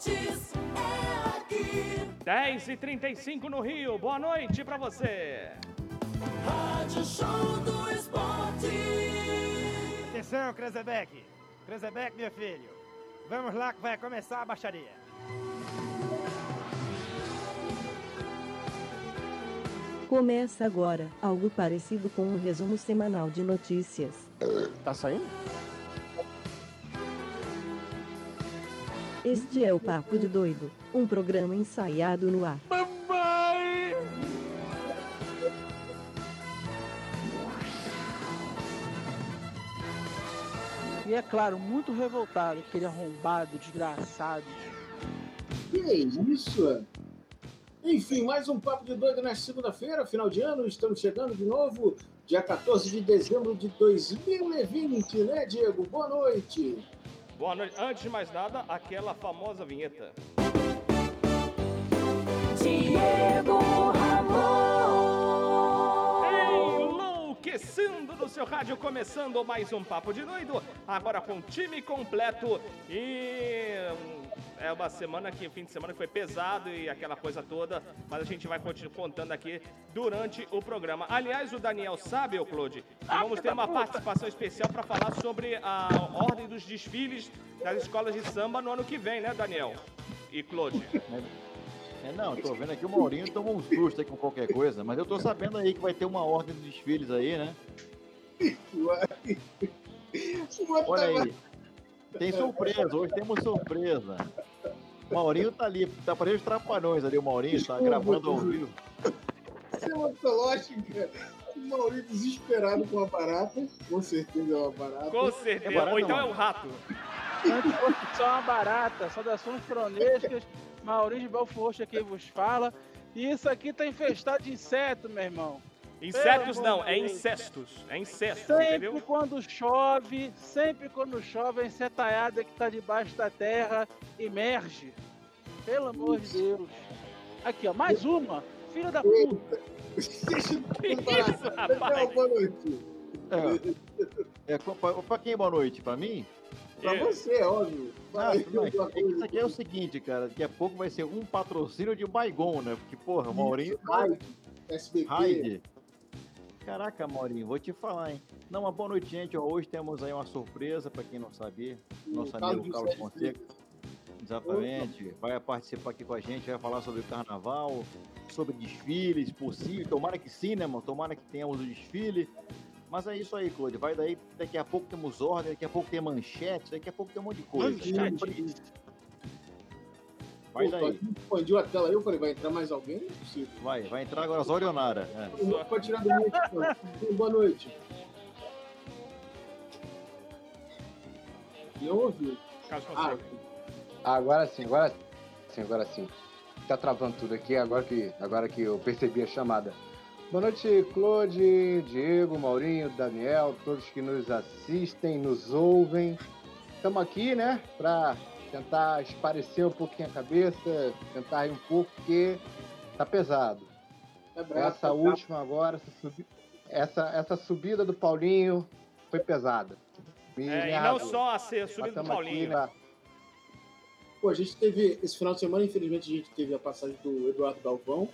esportes é aqui. 10 e 35 no Rio. Boa noite pra você. Rádio Show do Esporte. Atenção, Krezebeck. Krezebeck, meu filho. Vamos lá que vai começar a baixaria. Começa agora, algo parecido com um resumo semanal de notícias. Tá saindo? Este é o Papo de Doido, um programa ensaiado no ar. Mamãe! E é claro, muito revoltado, aquele arrombado, desgraçado. Que é isso? Enfim, mais um Papo de Doido na segunda-feira, final de ano, estamos chegando de novo, dia 14 de dezembro de 2020, né, Diego? Boa noite. Boa noite. Antes de mais nada, aquela famosa vinheta. Diego Ramon. Enlouquecendo no seu rádio, começando mais um Papo de Doido, agora com time completo e é uma semana que, fim de semana que foi pesado e aquela coisa toda, mas a gente vai continuar contando aqui durante o programa. Aliás, o Daniel sabe, ô Claude, que vamos ter uma participação especial para falar sobre a ordem dos desfiles das escolas de samba no ano que vem, né, Daniel? E Claude. É, não, tô vendo aqui o Maurinho tomou um susto aí com qualquer coisa, mas eu tô sabendo aí que vai ter uma ordem de desfiles aí, né? Olha aí. Tem surpresa, hoje temos surpresa. O Maurinho tá ali, tá parecendo os trapalhões ali, o Maurinho tá gravando ao vivo. Isso é uma lógica. O Maurício desesperado com a barata, com certeza é uma barata. Com certeza. É barato, Ou então é não. o rato. Antes fosse só uma barata, saudações fronescas, Maurício de Belforte aqui vos fala. E isso aqui tá infestado de inseto, meu irmão. Insetos não, é incestos. É incesto, Sempre entendeu? quando chove, sempre quando chove, a insetaiada que tá debaixo da terra emerge. Pelo amor de Deus. Aqui, ó, mais uma. Filha da puta. Isso, rapaz? Boa noite. É, é, pra, pra quem é boa noite? Pra mim? Pra É. você, óbvio. Ah, É Isso aqui é o seguinte, cara, daqui a pouco vai ser um patrocínio de Baigon, né? Porque, porra, o Maurinho Raid, SBT. Raid. Caraca, Maurinho, vou te falar, hein? Não, uma boa noite, gente. Hoje temos aí uma surpresa, pra quem não sabia. Nosso o amigo Carlos Fonseca. Exatamente. Vai participar aqui com a gente, vai falar sobre o carnaval, sobre desfiles, possível. Tomara que sim, né, mano? Tomara que tenhamos o desfile. Mas é isso aí, Claude. Vai daí, daqui a pouco temos ordem, daqui a pouco tem manchete, daqui a pouco tem um monte de coisa. Manchete. Vai Pô, daí. Expandiu a tela aí, eu falei, vai entrar mais alguém? Não é possível. Vai, vai entrar agora a Orionara. É. Não pode tirar do meio. Boa noite. Não ouviu. Ah, Fonseca. Agora sim, agora sim, agora sim. Tá travando tudo aqui, agora que, agora que eu percebi a chamada. Boa noite, Claude, Diego, Maurinho, Daniel, todos que nos assistem, nos ouvem. Estamos aqui, né, para tentar esparecer um pouquinho a cabeça, tentar rir um pouco, porque tá pesado. é bravo, Essa tá última agora, essa, subi- essa, essa subida do Paulinho foi pesada. Me- É, me e não só a ser subida do aqui, Paulinho. né? Pô, a gente teve, esse final de semana, infelizmente, a gente teve a passagem do Eduardo Galvão.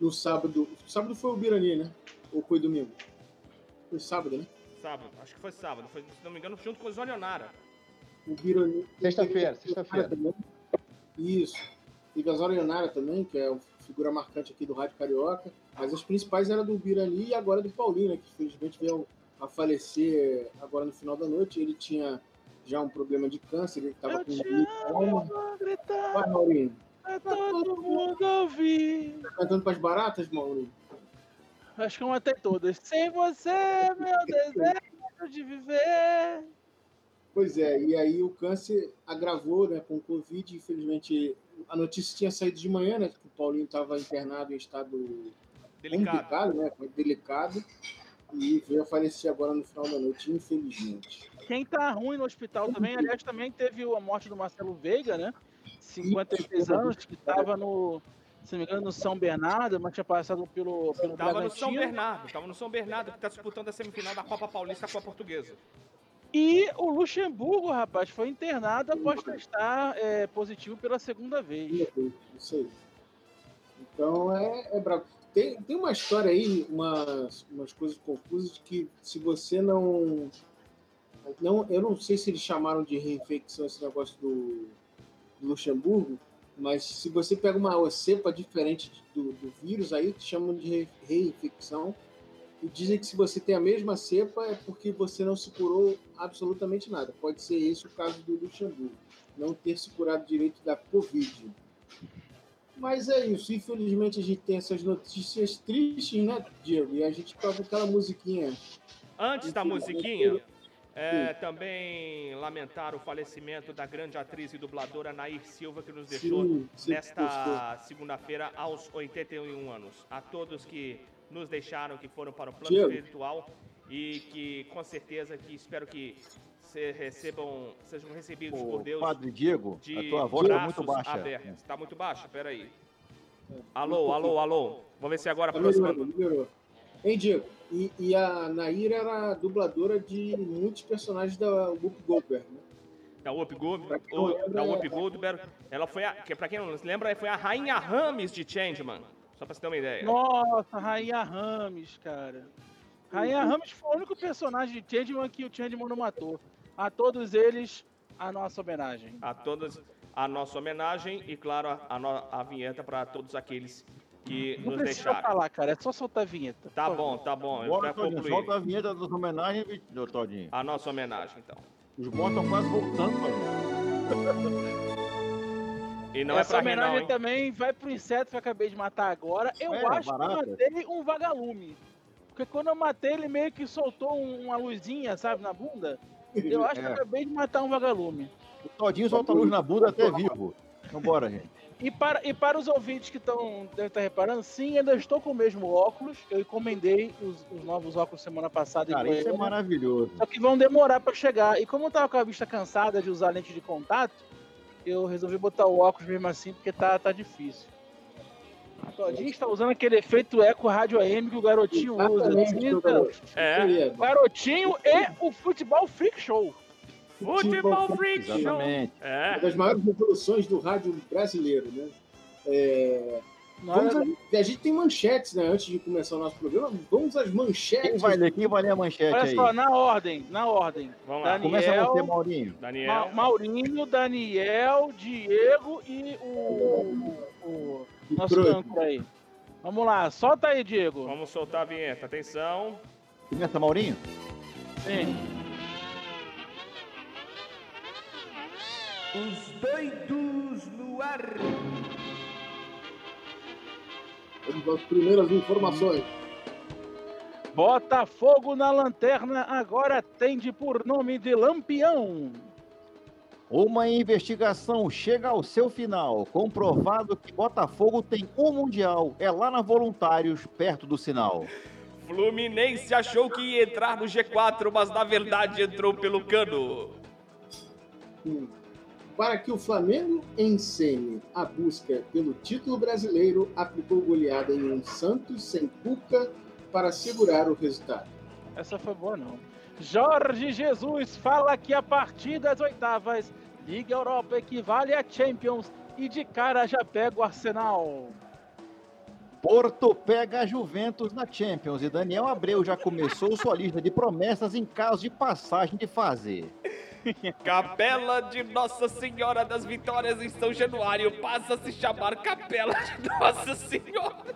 No sábado, sábado foi o Birani, né? Ou foi domingo? Foi sábado, né? Sábado, acho que foi sábado. Foi, se não me engano, junto com o Zonionara. O Birani. Sexta-feira, sexta-feira. também. Isso. Teve a Zorionara também, que é uma figura marcante aqui do Rádio Carioca. Mas as principais eram do Birani e agora do Paulinho, né? Que infelizmente veio a falecer agora no final da noite. Ele tinha já um problema de câncer, ele estava com amo, gritar Vai, Maurinho. pra todo mundo ouvir. Tá cantando pras baratas, Maurinho? Acho que eu matei todas. Sem você, meu desejo de viver. Pois é, e aí o câncer agravou né, com o Covid. Infelizmente, a notícia tinha saído de manhã, né? Que o Paulinho estava internado em estado Delicado. complicado, né? Delicado. E veio a falecer agora no final da noite, infelizmente. Quem tá ruim no hospital também, aliás, também teve a morte do Marcelo Veiga, né? 56 anos, que tava no, se não me engano, no São Bernardo, mas tinha passado pelo, pelo Tava no São Bragantino. Bernardo, tava no São Bernardo, que tá disputando a semifinal da Copa Paulista com a Portuguesa. E o Luxemburgo, rapaz, foi internado após testar é, positivo pela segunda vez. Isso aí. Então é, é brabo. Tem, tem uma história aí, umas, umas coisas confusas, de que se você não, não. Eu não sei se eles chamaram de reinfecção esse negócio do, do Luxemburgo, mas se você pega uma cepa diferente do, do vírus, aí chamam de re- reinfecção. E dizem que se você tem a mesma cepa é porque você não se curou absolutamente nada. Pode ser esse o caso do Luxemburgo, não ter se curado direito da Covid. Mas é isso, infelizmente a gente tem essas notícias tristes, né, Diego? E a gente toca aquela musiquinha. Antes da musiquinha, é, também lamentar o falecimento da grande atriz e dubladora Nair Silva, que nos deixou Sim, sim, nesta segunda-feira aos 81 anos. A todos que nos deixaram, que foram para o plano Diego. espiritual e que com certeza que espero que se recebam, sejam recebidos por Deus Padre Diego, de a tua voz tá braços muito baixa. abertos. Está muito baixa? Peraí. Alô, alô, alô. Vamos ver se agora aproximando. Hein, Diego? E, e a Nair era dubladora de muitos personagens da Whoopi Goldberg, né? Da Whoopi Goldberg, da é- Goldberg, ela foi a, que pra quem não se lembra, foi a Rainha Rames de Changeman. Só pra você ter uma ideia. Nossa, Rainha Rames, cara. Rainha Rames foi o único personagem de Changeman que o Changeman não matou. A todos eles, a nossa homenagem. A todos a nossa homenagem e, claro, a, a a vinheta pra todos aqueles que Não nos precisa deixaram. falar, cara. É só soltar a vinheta. Tá bom, tá bom. Bora, Pra Todinho, concluir. solta a vinheta das homenagens, meu Todinho. A nossa homenagem, então. Os bons estão quase voltando, Todinho. E não é Essa pra rir, não, homenagem hein? também vai pro inseto que eu acabei de matar agora. Eu É, acho barata. que matei um vagalume. Porque quando eu matei, ele meio que soltou um- uma luzinha, sabe, na bunda. Eu acho que eu É. acabei de matar um vagalume. O Todinho solta a luz na bunda até vivo. Vambora, gente. E para, e para os ouvintes que estão devem estar reparando, sim, ainda estou com o mesmo óculos. Eu encomendei os, os novos óculos semana passada. em Cara, isso é maravilhoso. Só que vão demorar para chegar. E como eu tava com a vista cansada de usar lente de contato, eu resolvi botar o óculos mesmo assim, porque tá, tá difícil. A Todinho está usando aquele efeito eco rádio AM que o garotinho usa. Exatamente, Então, garoto. É. Querido. garotinho e o Futebol Freak Show. Futebol Freak Show. Exatamente. Uma É. das maiores revoluções do rádio brasileiro, né? É, Vamos a, a gente tem manchetes, né? Antes de começar o nosso programa, vamos às manchetes. Quem vai ler? Quem vai ler a manchete Olha aí? só, na ordem, na ordem. Vamos lá. Daniel, Começa você, Maurinho. Daniel. Ma- Maurinho, Daniel, Diego e o, o nosso âncora aí. Vamos lá, solta aí, Diego. Vamos soltar a vinheta. Atenção. Começa, Maurinho? Sim. Os doidos no ar. Vamos às primeiras informações. Botafogo na lanterna agora tende por nome de Lampião. Uma investigação chega ao seu final, comprovado que Botafogo tem um Mundial. É lá na Voluntários, perto do sinal. Fluminense achou que ia entrar no G4, mas na verdade entrou pelo cano. Hum. Para que o Flamengo encene a busca pelo título brasileiro, aplicou goleada em um Santos sem Cuca para segurar o resultado. Essa foi boa, não. Jorge Jesus fala que a partir das oitavas, Liga Europa equivale a Champions e de cara já pega o Arsenal. Porto pega a Juventus na Champions e Daniel Abreu já começou sua lista de promessas em caso de passagem de fase. Capela de Nossa Senhora das Vitórias em São Januário passa a se chamar Capela de Nossa Senhora.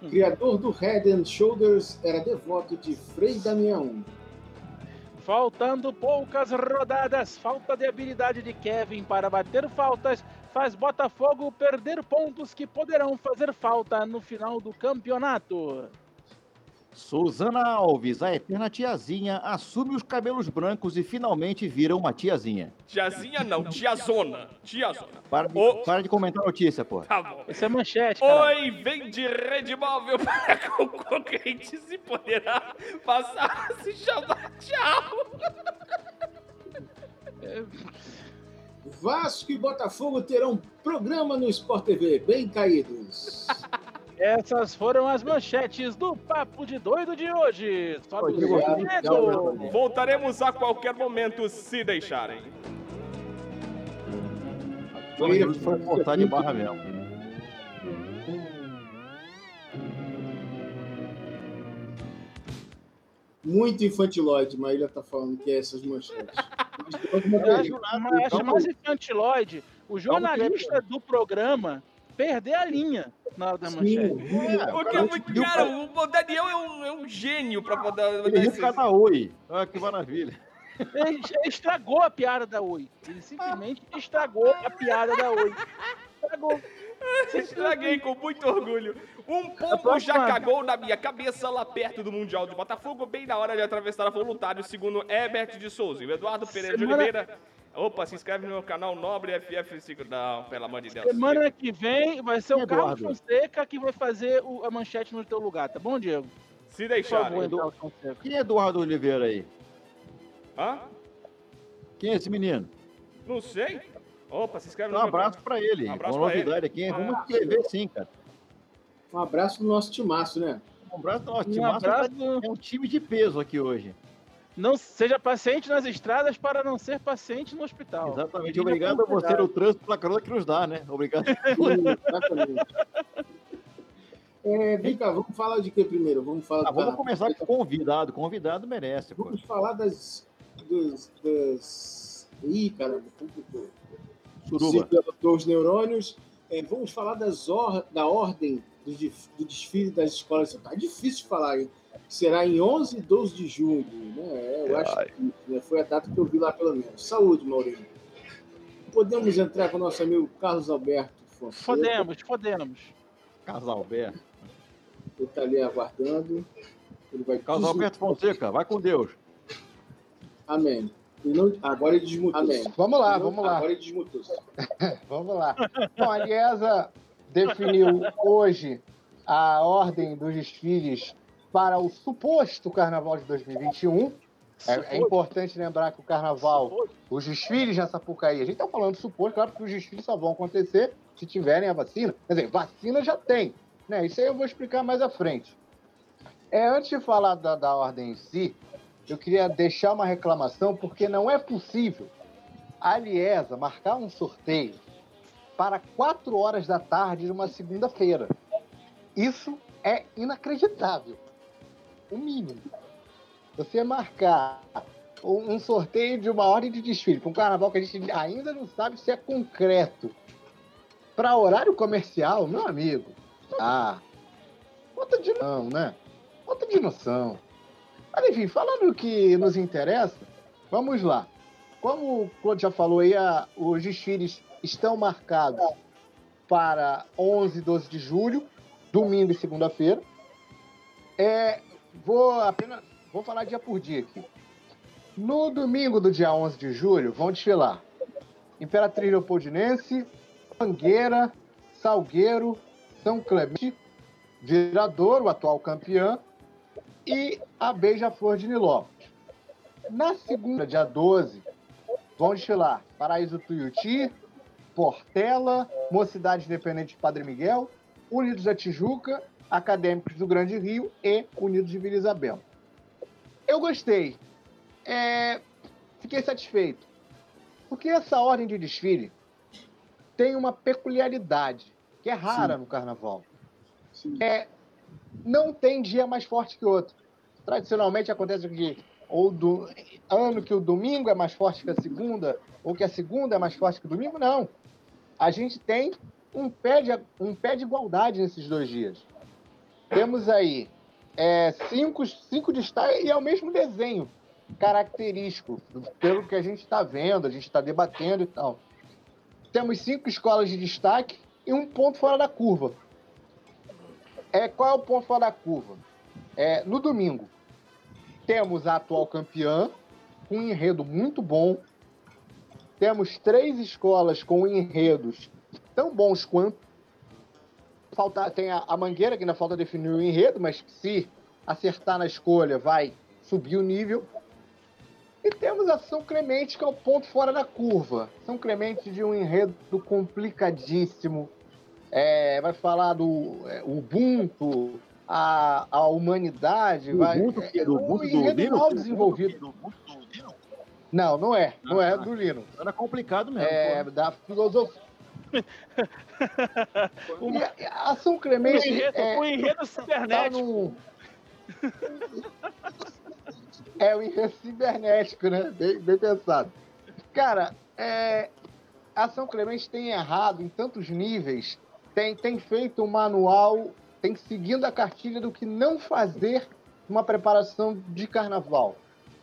Criador do Head and Shoulders era devoto de Frei Damião. Faltando poucas rodadas, falta de habilidade de Kevin para bater faltas faz Botafogo perder pontos que poderão fazer falta no final do campeonato. Suzana Alves, a eterna tiazinha, assume os cabelos brancos e finalmente vira uma tiazinha. Tiazinha não, tiazona. Tiazona. Para de, Ô. para de comentar a notícia, pô. Tá bom. Essa é manchete, cara. Oi, vende rede móvel para concorrentes e poderá passar a se chamar Tchau. Vasco e Botafogo terão programa no Sport TV, bem caídos. Essas foram as manchetes do Papo de Doido de hoje. Obrigado. Diego. Voltaremos a qualquer momento, se deixarem. Foi cortar de barra mesmo. Muito infantiloide, Maíra tá falando que é essas manchetes. Mas tem alguma Eu acho, acho mais infantiloide o jornalista do programa perder a linha na hora da manchete. Porque, muito- cara, o Daniel é um, é um gênio pra poder. Ele causa da Oi. Olha que maravilha. Ele estragou a piada da Oi. Ele simplesmente estragou a piada da Oi. Estragou. Estraguei com muito orgulho. Um pombo já cagou na minha cabeça lá perto do Mundial de Botafogo, bem na hora de atravessar a voluntário, segundo Herbert de Souza. E o Eduardo Pereira de Semana- Oliveira. Opa, se inscreve no meu canal Nobre FF5. Não, pelo amor de Deus. Semana que vem vai ser o Eduardo. Carlos Fonseca que vai fazer o- a manchete no teu lugar, tá bom, Diego? Se Por deixarem. favor. Quem é Eduardo Oliveira aí? Hã? Quem é esse menino? Não sei. Opa, se inscreve Um no meu abraço pra ele. Um abraço Uma pra novidade aqui. Vamos Ah. escrever sim, cara. Um abraço pro nosso timaço, né? Um abraço nosso. Um Timaço abraço. É um time de peso aqui hoje. Não seja paciente nas estradas para não ser paciente no hospital. Exatamente. Obrigado a você no trânsito pela carona que nos dá, né? Obrigado. Exatamente. É, vem cá, vamos falar de que primeiro? Vamos falar Ah, vamos carnaval. começar com o convidado. Convidado merece, pô. Vamos falar das. Dos, das... Ih, caramba, complicou. Suruba. Se pelatou os neurônios. É, vamos falar das or... da ordem do, dif- do desfile das escolas. Tá difícil de falar, hein? Será em 11 e 12 de julho, né? É, eu acho que né, foi a data que eu vi lá, pelo menos. Saúde, Maurinho. Podemos entrar com o nosso amigo Carlos Alberto Fonseca. Fodemos, fodemos. Casal Alberto. Ele está ali aguardando. Ele vai desmu- Alberto Fonseca, vai com Deus. Amém. Não... Agora ele desmutou. Amém. Vamos lá, Não- vamos lá. Agora ele desmutou. Vamos lá. Bom, a Liesa definiu hoje a ordem dos desfiles para o suposto Carnaval de 2021. É, é importante lembrar que o Carnaval, os desfiles na Sapucaí, a gente está falando suposto, claro que os desfiles só vão acontecer se tiverem a vacina. Quer dizer, vacina já tem. Né? Isso aí eu vou explicar mais à frente. É, antes de falar da, da ordem em si, eu queria deixar uma reclamação, porque não é possível a Liesa marcar um sorteio para 4 horas da tarde de uma segunda-feira. Isso é inacreditável. O mínimo. Você marcar um sorteio de uma ordem de desfile para um carnaval que a gente ainda não sabe se é concreto. Para horário comercial, meu amigo. Ah, falta de não, né? Falta de noção. Mas enfim, falando o que nos interessa, vamos lá. Como o Claude já falou aí, a- os desfiles estão marcados para 11 e 12 de julho, domingo e segunda-feira. É, vou apenas vou falar dia por dia aqui. No domingo do dia 11 de julho, vão desfilar Imperatriz Leopoldinense, Mangueira, Salgueiro, São Clemente, Viradouro, atual campeã, e a Beija-Flor de Nilópolis. Na segunda, dia 12, vão desfilar Paraíso Tuiuti, Portela, Mocidade Independente de Padre Miguel, Unidos da Tijuca, Acadêmicos do Grande Rio e Unidos de Vila Isabel. Eu gostei. É, Fiquei satisfeito. Porque essa ordem de desfile tem uma peculiaridade que é rara no carnaval. Sim. É, não tem dia mais forte que outro. Tradicionalmente acontece que ou do ano que o domingo é mais forte que a segunda, ou que a segunda é mais forte que o domingo, não. A gente tem um pé de, um pé de igualdade nesses dois dias. Temos aí é, cinco, cinco destaques e é o mesmo desenho característico, pelo que a gente está vendo, a gente está debatendo e tal. Temos cinco escolas de destaque e um ponto fora da curva. É, qual é o ponto fora da curva? É, no domingo, temos a atual campeã, com um enredo muito bom. Temos três escolas com enredos tão bons quanto. Falta, tem a, a Mangueira, que ainda falta definir o enredo, mas se acertar na escolha, vai subir o nível. E temos a São Clemente, que é o ponto fora da curva. São Clemente de um enredo complicadíssimo. é, vai falar do é, Ubuntu, a, a humanidade, O vai. Ubuntu, que é do Ubuntu do Linux? mal desenvolvido. Do Ubuntu do Linux? Não, não é. Não é Ah. do Linux. Era complicado mesmo. É pô. da filosofia. E a, a São Clemente enredo, é, o enredo tá cibernético. no... É o enredo cibernético, né? Bem, bem pensado. Cara, é, a São Clemente tem errado em tantos níveis, tem, tem feito um manual, tem seguindo a cartilha do que não fazer numa preparação de carnaval.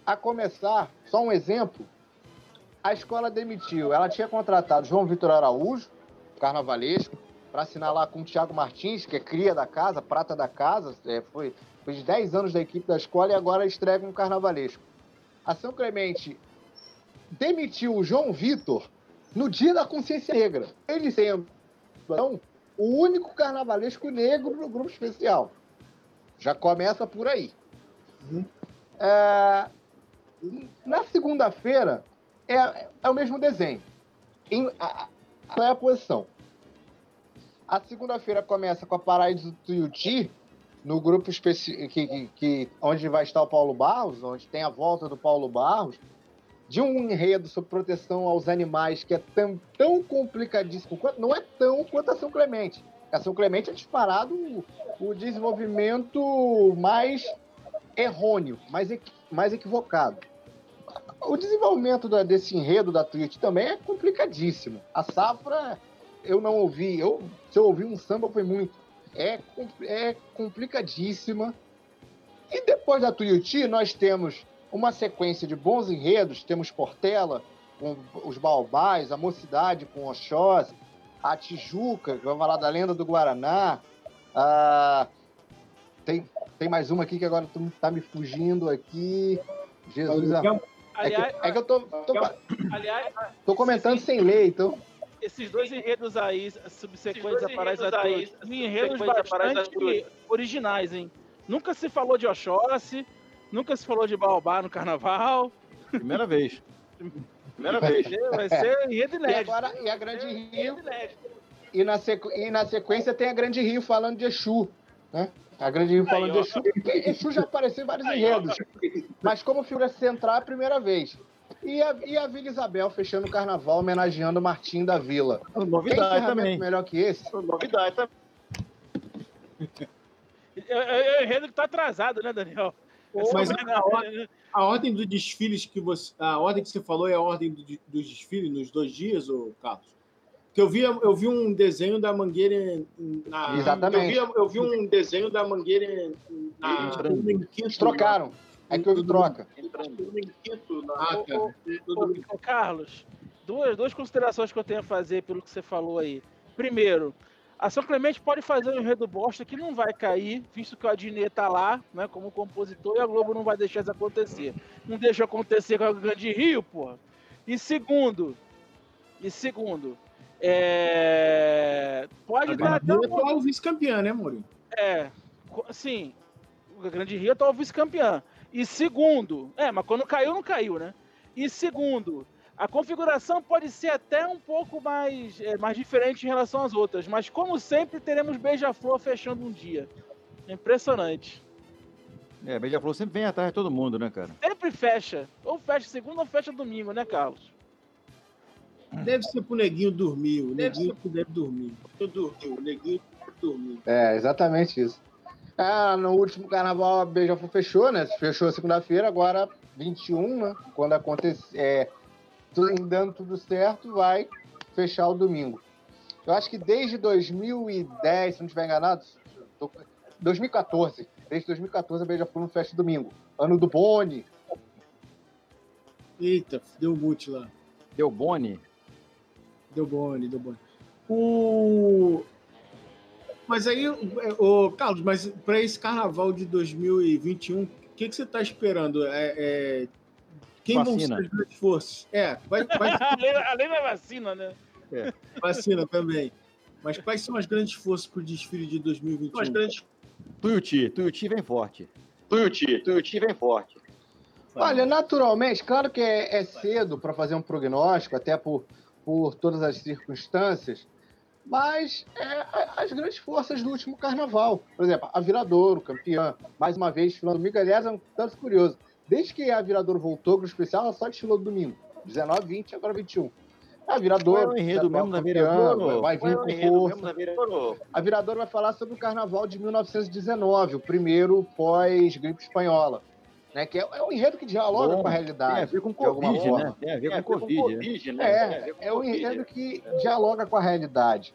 A começar, só um exemplo, a escola demitiu. Ela tinha contratado João Vitor Araújo, carnavalesco, para assinar lá com o Thiago Martins, que é cria da casa, prata da casa, é, foi, de 10 anos da equipe da escola e agora estreia um carnavalesco. A São Clemente demitiu o João Vitor no dia da consciência negra. Ele sendo, então, o único carnavalesco negro no grupo especial. Já começa por aí. É, na segunda-feira, é, é o mesmo desenho. Em, a- qual é a posição? A segunda-feira começa com a Paraíso do Tuiuti, no grupo que, que, que- onde vai estar o Paulo Barros, onde tem a volta do Paulo Barros, de um enredo sobre proteção aos animais que é tão, tão complicadíssimo, não é tão quanto a São Clemente. A São Clemente é disparado o, o desenvolvimento mais errôneo, mais, mais equivocado. O desenvolvimento da- desse enredo da Twitch também é complicadíssimo. A safra, eu não ouvi. Eu, se eu ouvi um samba, foi muito. É, é complicadíssima. E depois da Tuiuti, nós temos uma sequência de bons enredos. Temos Portela, com os Baobás, a Mocidade com Oxóssi, a Tijuca, que vai falar da lenda do Guaraná. Ah, tem, tem mais uma aqui que agora tá me fugindo aqui. Jesus, é, que, Aliás, é que eu tô, tô, aliás, tô comentando sem ler, então. esses dois enredos aí, subsequentes a Paraíso são enredos bastante originais, hein? Nunca se falou de Oxóssi, nunca se falou de Baobá no carnaval. Primeira vez. Primeira vez. Vai ser enredo E inédito. agora, e a Grande Rio. E na, sequ, e na sequência tem a Grande Rio falando de Exu, né? A Grande Rio falando de Exu. porque Exu já apareceu em vários enredos. Mas como figura central é a primeira vez. E a, e a Vila Isabel fechando o carnaval, homenageando o Martim da Vila. Tem Novidade também. melhor que esse? Novidade também. É, é, é o enredo que tá atrasado, né, Daniel? Essa Mas a ordem- né? A ordem dos desfiles que você. A ordem que você falou é a ordem do- dos desfiles nos dois dias, ô Carlos? Porque eu vi, eu vi um desenho da Mangueira na. Exatamente. Eu vi, eu vi um desenho da Mangueira na. Eles trocaram. É que houve troca. Ah, ô, Carlos, duas, duas considerações que eu tenho a fazer pelo que você falou aí. Primeiro, a São Clemente pode fazer um enredo bosta que não vai cair, visto que o Adnet tá lá, né, como compositor, e a Globo não vai deixar isso acontecer. Não deixa acontecer com a Grande Rio, porra. E segundo, e segundo, é... pode A dar até Grande um... é atual vice-campeã, né, Maurinho? É, assim, o Grande Rio é o vice-campeã. E segundo, é, mas quando caiu, não caiu, né? E segundo, a configuração pode ser até um pouco mais, é, mais diferente em relação às outras, mas como sempre, teremos Beija-Flor fechando um dia. Impressionante. É, Beija-Flor sempre vem atrás de todo mundo, né, cara? Sempre fecha. Ou fecha segunda ou fecha domingo, né, Carlos? Deve ser pro neguinho dormir. O neguinho que deve dormir. Eu dormi, o neguinho dormir. É, exatamente isso. Ah, no último carnaval a Beija-Flor fechou, né? Fechou segunda-feira, agora 21, né? Quando acontecer, é, tudo dando tudo certo, vai fechar o domingo. Eu acho que desde 2010, se não estiver enganado, tô- 2014, desde 2014 a Beija-Flor não fecha domingo. Ano do Boni. Eita, deu mute lá. Deu Boni. Deu bone, deu bone. O... Mas aí, o Carlos, mas para esse carnaval de 2021, o que, que você está esperando? É, é, Quem vão Vacina. ser as grandes forças? É, vai, vai além, além da vacina, né? vacina também. Mas quais são as grandes forças para o desfile de 2021? As grandes... Tuiuti. Tuiuti vem forte. Tuiuti. Tuiuti vem forte. Olha, naturalmente, claro que é, é cedo para fazer um prognóstico, até por, por todas as circunstâncias, mas é, as grandes forças do último carnaval. Por exemplo, a Viradouro, campeã, mais uma vez desfilando domingo. Aliás, é um tanto curioso. Desde que a Viradouro voltou para o especial, ela só desfilou domingo. 19, 20, agora 21. A Viradouro. Qual é o enredo mesmo da Viradouro? Vai vir com força. A Viradouro vai falar sobre o carnaval de 1919, o primeiro pós-gripe espanhola. Né, que é, é um enredo que dialoga Bom, com a Tem a realidade. ver com Covid, né? Tem a ver com Covid. né? É, é um enredo que dialoga com a realidade.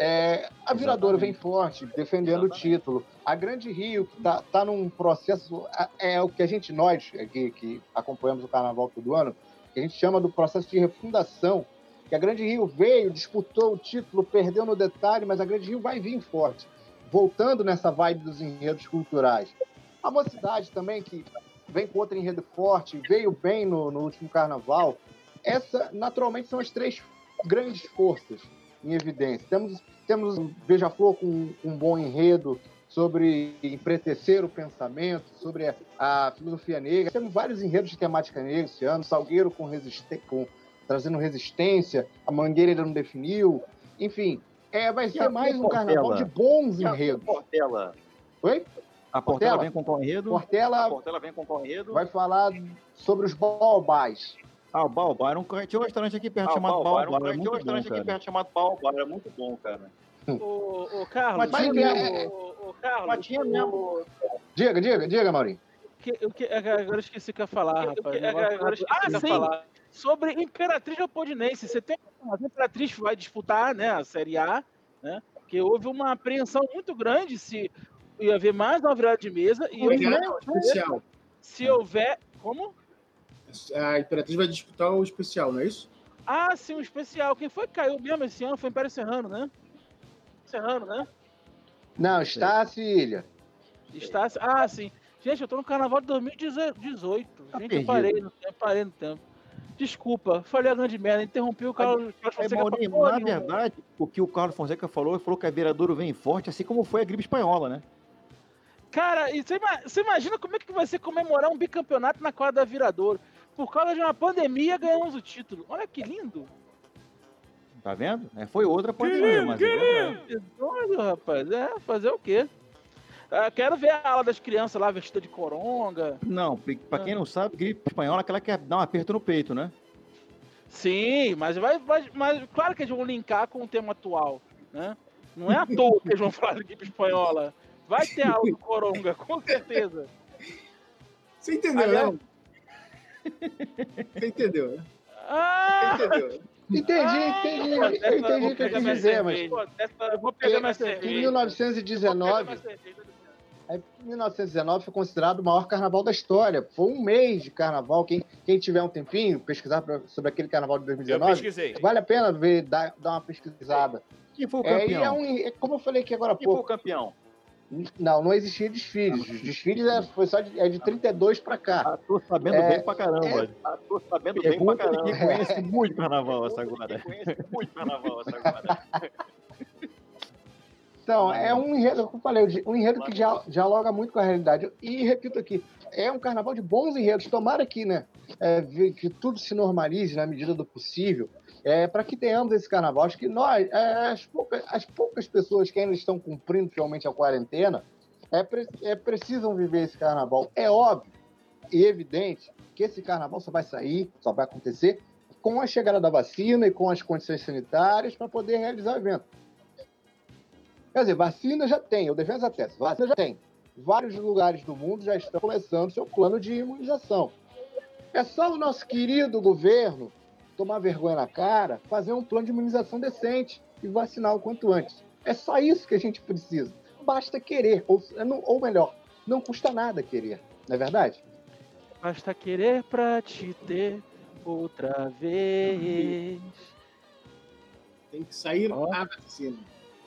É, a Viradouro vem forte, defendendo o título. A Grande Rio, que está tá num processo, é o que a gente, nós aqui, que acompanhamos o carnaval todo ano, que a gente chama do processo de refundação. Que a Grande Rio veio, disputou o título, perdeu no detalhe, mas a Grande Rio vai vir forte, voltando nessa vibe dos enredos culturais. A Mocidade também, que vem com outro enredo forte, veio bem no, no último carnaval. Essa, naturalmente, são as três grandes forças em evidência. Temos, temos Beija-Flor com um bom enredo sobre empretecer o pensamento, sobre a, a filosofia negra. Temos vários enredos de temática negra esse ano. Salgueiro com, com trazendo resistência, a Mangueira ainda não definiu. Enfim, é, vai ser mais um Portela? carnaval de bons enredos. Portela? Oi? A Portela Portela? vem com qual enredo? A Portela Portela vem com qual enredo? vai falar sobre os baobás. Ah, o Baobá. Era um, tinha um restaurante aqui perto Ah, chamado Baobá, Baobá. era um- tinha um muito bom, restaurante aqui perto chamado Baobá, era muito bom, cara. Ô, ô, Carlos, Mas tinha- ô, ô, Carlos, Mas tinha mesmo. Diga, diga, diga, Maurinho. que, o que, agora eu esqueci o que eu ia falar, rapaz. que- agora eu esqueci ah, que ia sim! falar. Sobre Imperatriz Leopoldinense. Você tem a Imperatriz vai disputar né, a Série A, né? Que houve uma apreensão muito grande se ia haver mais uma virada de mesa e eu- o especial. se houver. Como? A Imperatriz vai disputar o especial, não é isso? Ah, sim, um especial. Quem foi que caiu mesmo esse ano foi o Império Serrano, né? Serrano, né? Não, está Ilha. Está... Ah, sim. Gente, eu tô no carnaval de 2018. Tá Gente, eu parei no tempo, parei no tempo. Desculpa, falei a grande merda, interrompi o Carlos. Carlos É, Fonseca Maurinho, pra porra na nenhuma. verdade, o que o Carlos Fonseca falou, ele falou que a Viradouro vem forte, assim como foi a gripe espanhola, né? Cara, e você, ima- você imagina como é que vai ser comemorar um bicampeonato na quadra da Viradouro? Por causa de uma pandemia, ganhamos o título. Olha que lindo. Tá vendo? É, foi outra pandemia, mas... é. Que doido, rapaz. É, fazer o quê? Ah, quero ver a aula das crianças lá vestida de coronga. Não, pra quem não sabe, gripe espanhola é aquela que dá um aperto no peito, né? Sim, mas vai, vai- mas claro que eles vão linkar com o tema atual, né? Não é à toa que eles vão falar de gripe espanhola. Vai ter aula do coronga, com certeza. Você entendeu, Aliás- né? Você entendeu, né? Ah! Você entendeu. Entendi, Ah, entendi. pô, Eu entendi o que eu quis dizer, mas. Pô, dessa eu vou pegar minha em cerveja. Pegar 1919, minha cerveja. É, 1919 foi considerado o maior carnaval da história. Foi um mês de carnaval. Quem, quem tiver um tempinho, pesquisar pra- sobre aquele carnaval de Eu 2019, pesquisei. vale a pena ver, dar, dar uma pesquisada. Quem foi o É, e campeão? é um, é como eu falei aqui agora há Quem foi o pouco, campeão? Não, não existia desfiles. Os desfiles é, foi só de, é de 32 pra cá. Ah, tô sabendo É, bem pra caramba. é- Ah, tô sabendo bem pra caramba. quem conhece muito carnaval essa agora. conhece muito carnaval essa agora. Então, é um enredo, como eu falei, um enredo que dia- dialoga muito com a realidade. E repito aqui, é um carnaval de bons enredos. Tomara que, né, é, que tudo se normalize na medida do possível, é, para que tenhamos esse carnaval. Acho que nós, é, as, poucas, as poucas pessoas que ainda estão cumprindo fielmente a quarentena, é, é, precisam viver esse carnaval. É óbvio e evidente que esse carnaval só vai sair, só vai acontecer com a chegada da vacina e com as condições sanitárias para poder realizar o evento. Quer dizer, vacina já tem, eu defendo essa tese, vacina já tem. Vários lugares do mundo já estão começando seu plano de imunização. É só o nosso querido governo tomar vergonha na cara, fazer um plano de imunização decente e vacinar o quanto antes. É só isso que a gente precisa. Basta querer, ou, ou melhor, não custa nada querer, não é verdade? Basta querer pra te ter outra vez. Tem que sair Ó. a vacina.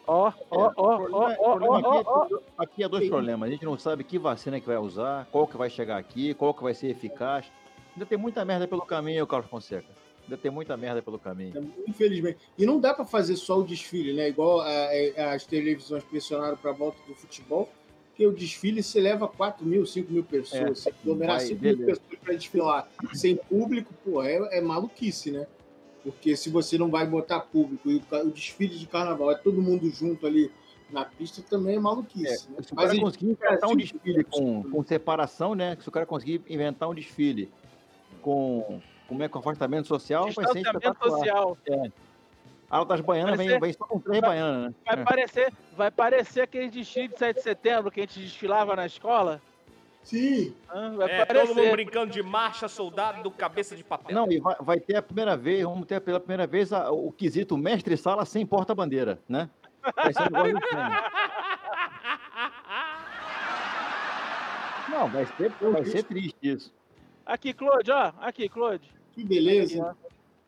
Ó, ó, ó, O ó, problema- ó, ó, aqui, ó, ó. aqui é dois problemas. A gente não sabe que vacina que vai usar, qual que vai chegar aqui, qual que vai ser eficaz. Ainda tem muita merda pelo caminho, Carlos Fonseca. Ainda tem muita merda pelo caminho. Infelizmente. E não dá para fazer só o desfile, né? Igual a- a- as televisões pressionaram para a volta do futebol, que o desfile se leva 4 mil, 5 mil pessoas. É, se aglomerar vai, 5 mil beleza. pessoas para desfilar sem público, pô, é, é maluquice, né? Porque se você não vai botar público e o o desfile de carnaval é todo mundo junto ali na pista, também é maluquice. né? Se o Mas cara ele- conseguir inventar um desfile com, com separação, né? Se o cara conseguir inventar um desfile com, como é, com afastamento social, vai ser espetacular. social. É. A ala das baianas vem, vem só com três baianas, né? Vai É. parecer, vai parecer aquele desfile de 7 de setembro que a gente desfilava na escola. Sim. Hã? Vai É, todo mundo brincando de marcha, soldado, cabeça de papel. Não, e vai, vai ter a primeira vez, vamos ter pela primeira vez a- o quesito mestre-sala sem porta-bandeira, né? Vai ser um do filme. Não, vai ser, vai ser triste isso. Aqui, Claude, ó. Aqui, Claude. Que beleza.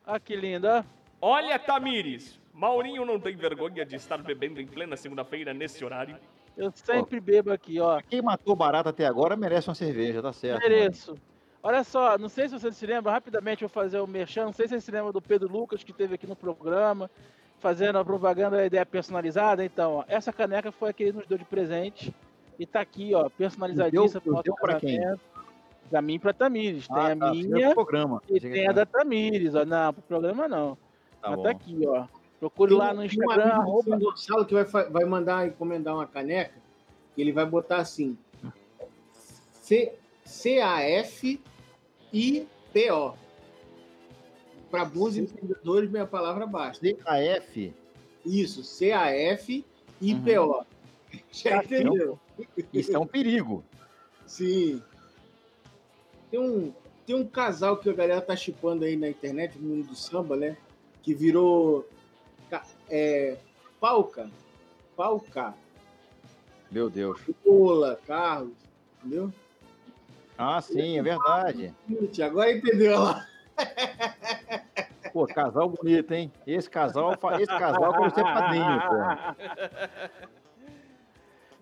Olha que lindo, ó. Olha, Tamires, Maurinho não tem vergonha de estar bebendo em plena segunda-feira nesse horário. Eu sempre bebo aqui, ó. Quem matou barata até agora merece uma cerveja, tá certo. Mereço. Olha só, não sei se vocês se lembram, rapidamente eu vou fazer o merchan, não sei se vocês se lembram do Pedro Lucas que esteve aqui no programa, fazendo a propaganda da ideia personalizada. Então, ó, essa caneca foi a que ele nos deu de presente. E tá aqui, ó, personalizadíssima Deu- deu pra quem? Da mim pra Tamires. Tem Ah, a tá, minha primeiro programa. e que tem a tá- da Tamires, ó. Não, pro programa não. Tá Mas bom. tá aqui, ó. Procure Tem lá no tem um Instagram, amigo arroba do Gonçalo que vai, vai mandar encomendar uma caneca, que ele vai botar assim: C- C-A-F-I-P-O. Para bons entendedores, minha palavra basta. CAF. Isso, C-A-F-I-P-O. Já entendeu? Isso é um perigo. Sim. Tem um, tem um casal que a galera tá chipando aí na internet, no mundo do samba, né? Que virou é, Pauca. Pauca. Meu Deus. Paula, Carlos. Entendeu? Ah, sim, é verdade. Agora entendeu lá. Pô, casal bonito, hein? Esse casal, esse casal quero ser padrinho, pô.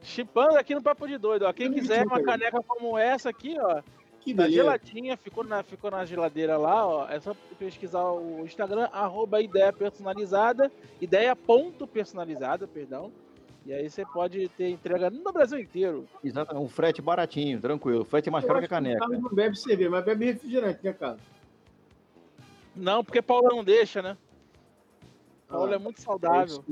Chipando aqui no Papo de Doido, ó. Quem quiser uma caneca como essa aqui, ó. Que Tá beleza. geladinha, ficou na, ficou na geladeira lá, ó. É só pesquisar o Instagram, arroba ideia personalizada, ideia ponto personalizada, perdão. E aí você pode ter entrega no Brasil inteiro. Exato, um frete baratinho, tranquilo. Frete mais Eu caro que a que o caneca. Carlos não bebe cerveja, mas bebe refrigerante, né, Carlos? Não, porque Paulo não deixa, né? Paulo Ah, é muito saudável.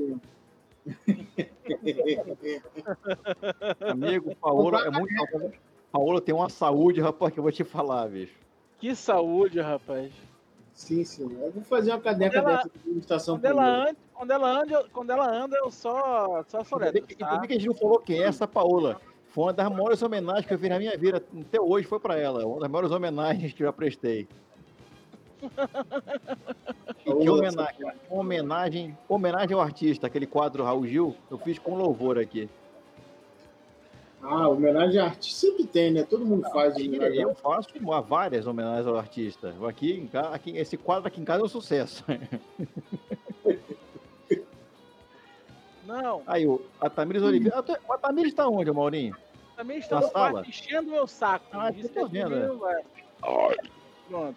Amigo, Paola é muito saudável. Paola tem uma saúde, rapaz, que eu vou te falar, bicho. Que saúde, rapaz. Sim, sim. Eu vou fazer uma caneca Quando dessa de degustação Quando ela, anda, quando, ela anda, eu- quando ela anda, eu só, só soleto, bem que, tá? que a gente não falou quem é essa Paola. Foi uma das maiores homenagens que eu fiz na minha vida. Até hoje foi pra ela. Uma das maiores homenagens que eu já prestei. E que homenagem, homenagem, homenagem ao artista, aquele quadro Raul Gil, eu fiz com louvor aqui. Ah, homenagem a artista sempre tem, né? Todo mundo faz homenagem. eu faço várias homenagens ao artista. Aqui, em aqui, esse quadro aqui em casa é um sucesso. Não, Aí, o- a Tamires Oliveira. A Tamires está onde, Maurinho? também está no quarto enchendo meu saco. Ah, eu tô que aqui vendo, é. não vai. Pronto.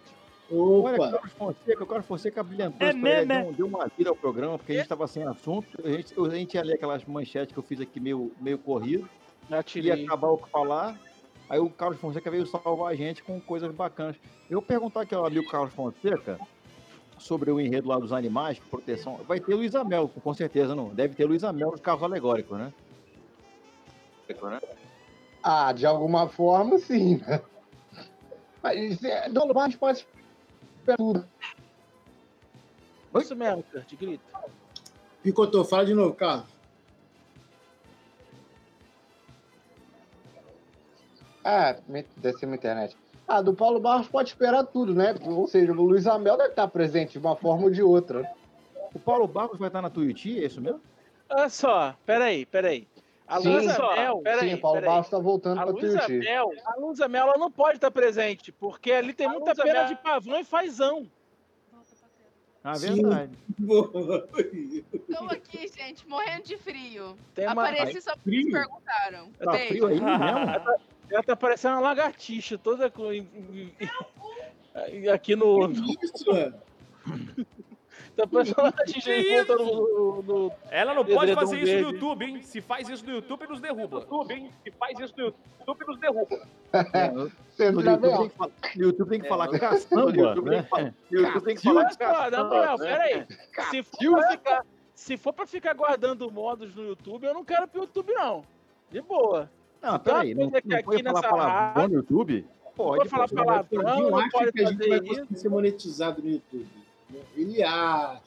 Olha, o Opa, Carlos Fonseca, o Carlos Fonseca brilhantou, É esse programa, mesmo, é? deu, deu uma vida ao programa, porque a gente estava sem assunto. A gente, a gente ia ler aquelas manchetes que eu fiz aqui meio, meio corrido, Já ia tirei. acabar o que falar. Aí o Carlos Fonseca veio salvar a gente com coisas bacanas. Eu vou perguntar aqui ao amigo Carlos Fonseca sobre o enredo lá dos animais, proteção. Vai ter Luiz Amel, com certeza, não? Deve ter Luiz Amel nos carros alegóricos, né? Ah, de alguma forma, sim. né? Mas é, Dom Lombardi pode tudo. Isso mesmo, Kurt, grita. picotou. Fala de novo, Carlos. Ah, deve ser uma internet. Ah, do Paulo Barros pode esperar tudo, né? Ou seja, o Luiz Amel deve estar presente de uma forma ou de outra. O Paulo Barros vai estar na Tuiuti, é isso mesmo? Olha só, peraí, peraí. A Sim, Luísa Mel, peraí, Sim, o Paulo. Barros está voltando A para Tuiuti. Mel, a Luísa Mel, ela não pode estar presente, porque ali tem muita Luísa pena Mel- de pavão e fazão. Ah, verdade. Estou aqui, gente, morrendo de frio. Tem uma... Apareci só porque frio? perguntaram. Tá Beijo. frio aí mesmo? Ela tá parecendo uma lagartixa, toda com... aqui no... Que isso, mano? Tem um personagem Que junto no, no- Ela não pode fazer isso no verde. YouTube, hein? Se faz isso no YouTube, nos derruba. YouTube, hein? Se faz isso no YouTube, nos derruba. Você No YouTube, tem que falar, no YouTube tem que falar no caçamba, YouTube tem né? que falar- no YouTube tem que falar só, na moral, né? peraí. Se for, ficar, se for pra ficar guardando modos no YouTube, eu não quero pro YouTube, não. De boa. Não, Tem peraí, não, não pode aqui falar nessa palavrão no YouTube? Pode, Pode falar palavrão, Todinho não acha pode que a gente vai conseguir isso. ser monetizado no YouTube. né? Ele acha.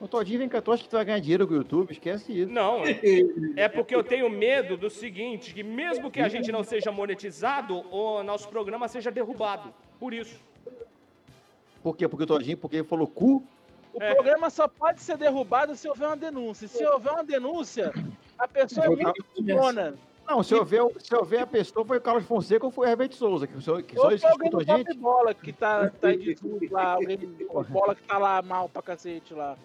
O Todinho vem cá, tu acha que tu vai ganhar dinheiro com o YouTube? Esquece isso. Não, é porque eu tenho medo do seguinte, que mesmo que a gente não seja monetizado, o nosso programa seja derrubado. Por isso. Por quê? Porque o Todinho, porque ele falou cu. O É. programa só pode ser derrubado se houver uma denúncia. Se houver uma denúncia, a pessoa é muito. Não, se houver, se houver a pessoa, foi o Carlos Fonseca ou foi o Herbert Souza, que só, que só escutou gente. Bola que tá, tá aí de tudo lá, alguém do Bola que tá lá mal pra cacete lá.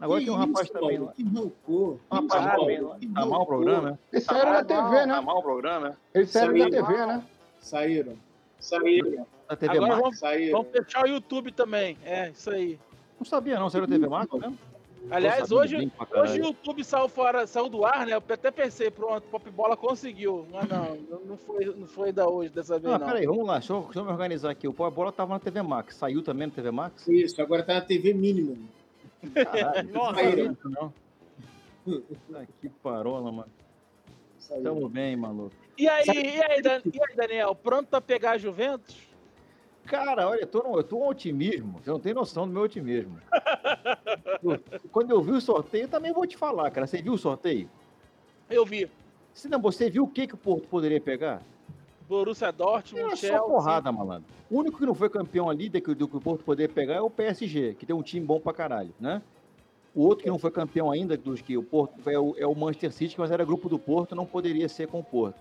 Agora Que tem um rapaz isso, também lá. Que rancor. Um rapaz Ah, lá. Tá mal o programa, né? Eles saíram na TV, Tá né? mal o programa, né? Eles saíram na Saiu. TV, né? Saíram. Saíram. Da TV Agora vamos, Saíram. vamos fechar o YouTube também. É, isso aí. Não sabia não, saiu da TV Max mesmo? Aliás, hoje, hoje o YouTube saiu, fora, saiu do ar, né? Eu até pensei, pronto, Pop Bola conseguiu. Mas não, não- não foi, não foi da hoje, dessa vez Ah, não. peraí, vamos lá, deixa eu, deixa eu me organizar aqui. O Pó Bola tava na TV Max, saiu também na TV Max? Isso, agora tá na TV mínima. Caralho, Nossa. não não. Que parola, mano. Saiu. Tamo bem, maluco. E aí, e aí, Dan- e aí, Daniel, pronto pra pegar a Juventus? Cara, olha, eu tô, no, eu tô um otimismo. Você não tem noção do meu otimismo. Eu- quando eu vi o sorteio, eu também vou te falar, cara. Você viu o sorteio? Eu vi. Se não, você viu o que, que o Porto poderia pegar? Borussia Dortmund, Era Chelsea. só porrada, malandro. O único que não foi campeão ali do que, o Porto poderia pegar é o PSG, que tem um time bom pra caralho, né? O outro que não foi campeão ainda, dos que o Porto é o, é o Manchester City, mas era grupo do Porto, não poderia ser com o Porto.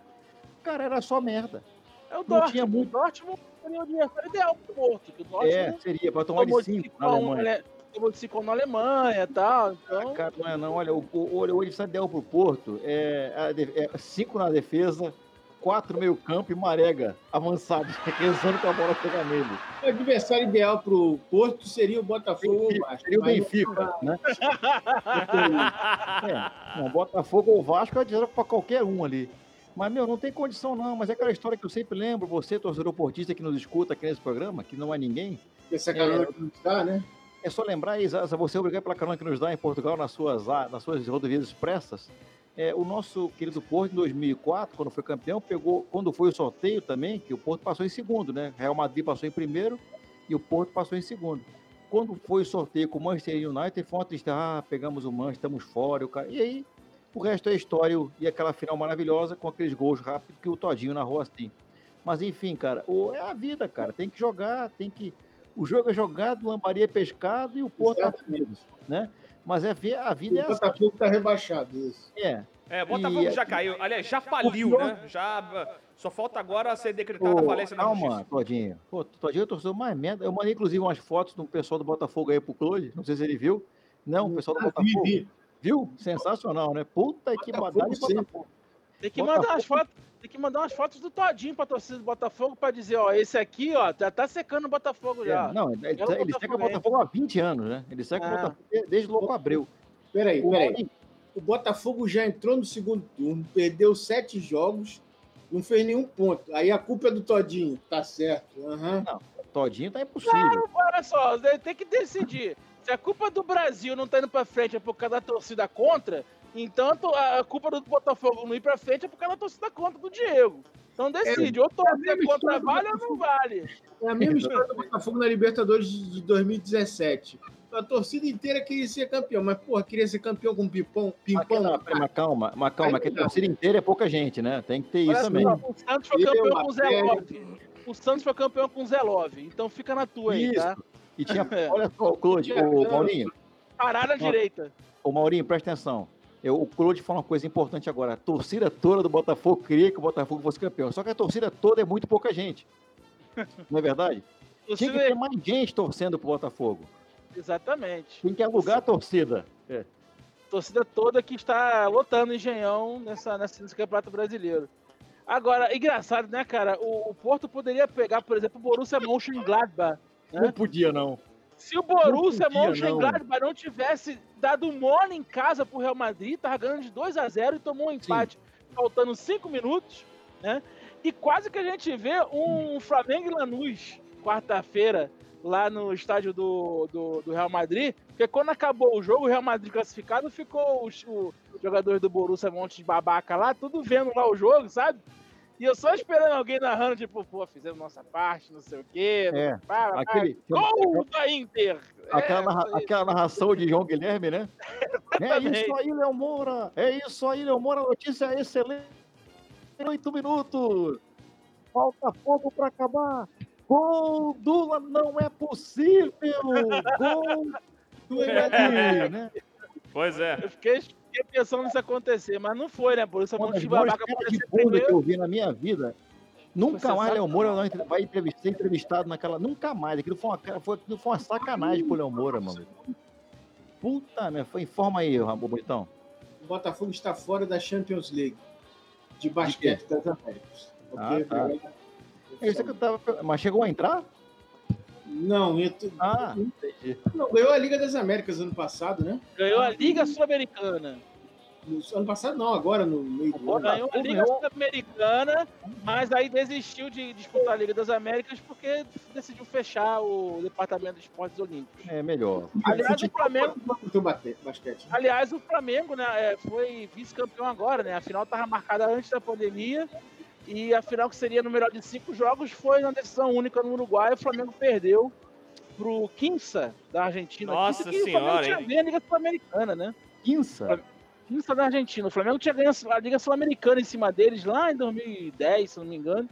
Cara, era só merda. É o Não Dortmund. tinha muito- O Dortmund seria o adversário ideal pro Porto. que O Dortmund É, seria, pra tomar tomou de de 5 na Alemanha. Ale- tomou de 5 na Alemanha e tal. Então, Cara, não é não. Olha, o, o, o adversário ideal pro Porto é 5 na defesa, 4 meio campo e Marega avançado, rezando com a bola pegar nele. O adversário ideal pro Porto seria o Botafogo ou o Vasco. Seria o Benfica, né? É, não, Botafogo ou Vasco é dinheiro pra qualquer um ali. Mas, meu, não tem condição não. Mas é aquela história que eu sempre lembro, você, torcedor portista que nos escuta aqui nesse programa, que não é ninguém, Essa carona que não está, né? é só lembrar, Isa, você é obrigado pela carona que nos dá em Portugal nas suas, nas suas rodovias expressas. É, o nosso querido Porto, em 2004, quando foi campeão, pegou, quando foi o sorteio também, que o Porto passou em segundo, né? Real Madrid passou em primeiro e o Porto passou em segundo. Quando foi o sorteio com o Manchester United, foi uma tristeza, ah, pegamos o Manchester, estamos fora, e o cara... e aí o resto é história e aquela final maravilhosa com aqueles gols rápidos que o Todinho narrou assim. Mas enfim, cara, o- é a vida, cara, tem que jogar, tem que... O jogo é jogado, lambaria é pescado e o Porto tá Exatamente. né? Mas é ver, a vida é O assim. Botafogo tá rebaixado, isso. É. É, Botafogo E- já caiu. Aliás, já faliu, pior- né? Já. Só falta agora ser decretada a falência na calma, justiça. Todinho. Pô, Todinho é torcedor mais merda. Eu mandei, inclusive, umas fotos do pessoal do Botafogo aí pro Claude. Não sei se ele viu. Não, o pessoal do vi, Botafogo. Vi. Viu? Sensacional, né? Puta que badalha de. Botafogo. tem que Botafogo- mandar umas fotos. Tem que mandar umas fotos do Todinho pra torcida do Botafogo pra dizer, ó, esse aqui, ó, já tá secando o Botafogo já. É, não, ele, ele É o segue o Botafogo, há 20 anos, né? Ele segue o Ah. Botafogo de- desde Louco Abreu. Peraí, O peraí. O Botafogo já entrou no segundo turno, perdeu sete jogos, não fez nenhum ponto. Aí a culpa é do Todinho. Tá certo. Aham. Todinho tá impossível. Olha só, tem que decidir. Se a culpa do Brasil não tá indo pra frente é por causa da torcida contra, então a culpa do Botafogo não ir pra frente é por causa da torcida contra do Diego. Então decide, ou torcer mesma contra vale ou não vale. É a mesma história do Botafogo na Libertadores de de 2017. A torcida inteira queria ser campeão, mas, porra, queria ser campeão com pipão, Mas, pimpão. não, mas calma, mas calma, que a torcida inteira é pouca gente, né? Tem que ter isso também. o Santos foi Eu, campeão com o Zé. Love. O Santos foi campeão com o Zé Love. Então fica na tua aí, Isso. tá? E tinha, É. olha só, o Claude, o Maurinho, Parar na direita. Ô Maurinho, presta atenção. Eu, o Claude falou uma coisa importante agora. A torcida toda do Botafogo queria que o Botafogo fosse campeão. Só que a torcida toda é muito pouca gente. Não é verdade? Tinha que ter mais gente torcendo pro Botafogo. Exatamente. Tem que alugar a torcida. É. torcida toda que está lotando engenhão nessa, nessa, nesse campeonato brasileiro. Agora, engraçado, né, cara? O, o Porto poderia pegar, por exemplo, o Borussia Mönchengladbach. Não podia, não. Se o Borussia Mönchengladbach não tivesse dado mole em casa pro Real Madrid, tava ganhando de 2 a 0 e tomou um empate faltando 5 minutos, né? E quase que a gente vê um Flamengo e Lanús quarta-feira lá no estádio do, do, do Real Madrid, porque quando acabou o jogo, o Real Madrid classificado, ficou os, o jogadores do Borussia, um monte de babaca lá, tudo vendo lá o jogo, sabe? E eu só esperando alguém narrando, tipo, pô, fizemos nossa parte, não sei o quê. É, pá, aquele- Gol da Inter! Aquela, É, narra- aquela narração de João Guilherme, né? É isso aí, Léo Moura! É isso aí, Léo Moura! Notícia excelente! Oito minutos! Falta pouco para acabar! Gol do não é possível! Gol do Emelec, né? Pois é. Eu fiquei, fiquei pensando nisso acontecer, mas não foi, né? Por isso a mão de babaca de bunda que eu vi na minha vida. Nunca mais Léo Moura não vai entrevistar, ser entrevistado naquela. Nunca mais. Aquilo foi uma, foi, aquilo foi uma sacanagem pro Léo Moura, mano. Puta, né? Foi, informa aí, Rambo Bonitão. O Botafogo está fora da Champions League de basquete das Américas. Ah, tá. É isso que eu tava. Mas chegou a entrar? Não, entra- Ah, entendi. não, ganhou a Liga das Américas ano passado, né? Ganhou a Liga Sul-Americana. No- ano passado não, agora no meio do ano. Ganhou a Liga Sul-Americana, mas aí desistiu de disputar a Liga das Américas porque decidiu fechar o Departamento de Esportes Olímpicos. É melhor. Aliás, o Flamengo, basquete. aliás, o Flamengo né, é, foi vice-campeão agora, né? A final estava marcada antes da pandemia. E a final, que seria no melhor de cinco jogos, foi na decisão única no Uruguai. O Flamengo perdeu pro Quinça, da Argentina. Nossa Quinça, que o Senhora, Flamengo tinha hein? ganho a Liga Sul-Americana, né? Quinça? Quinça da Argentina. O Flamengo tinha ganho a Liga Sul-Americana em cima deles lá em 2010, se não me engano.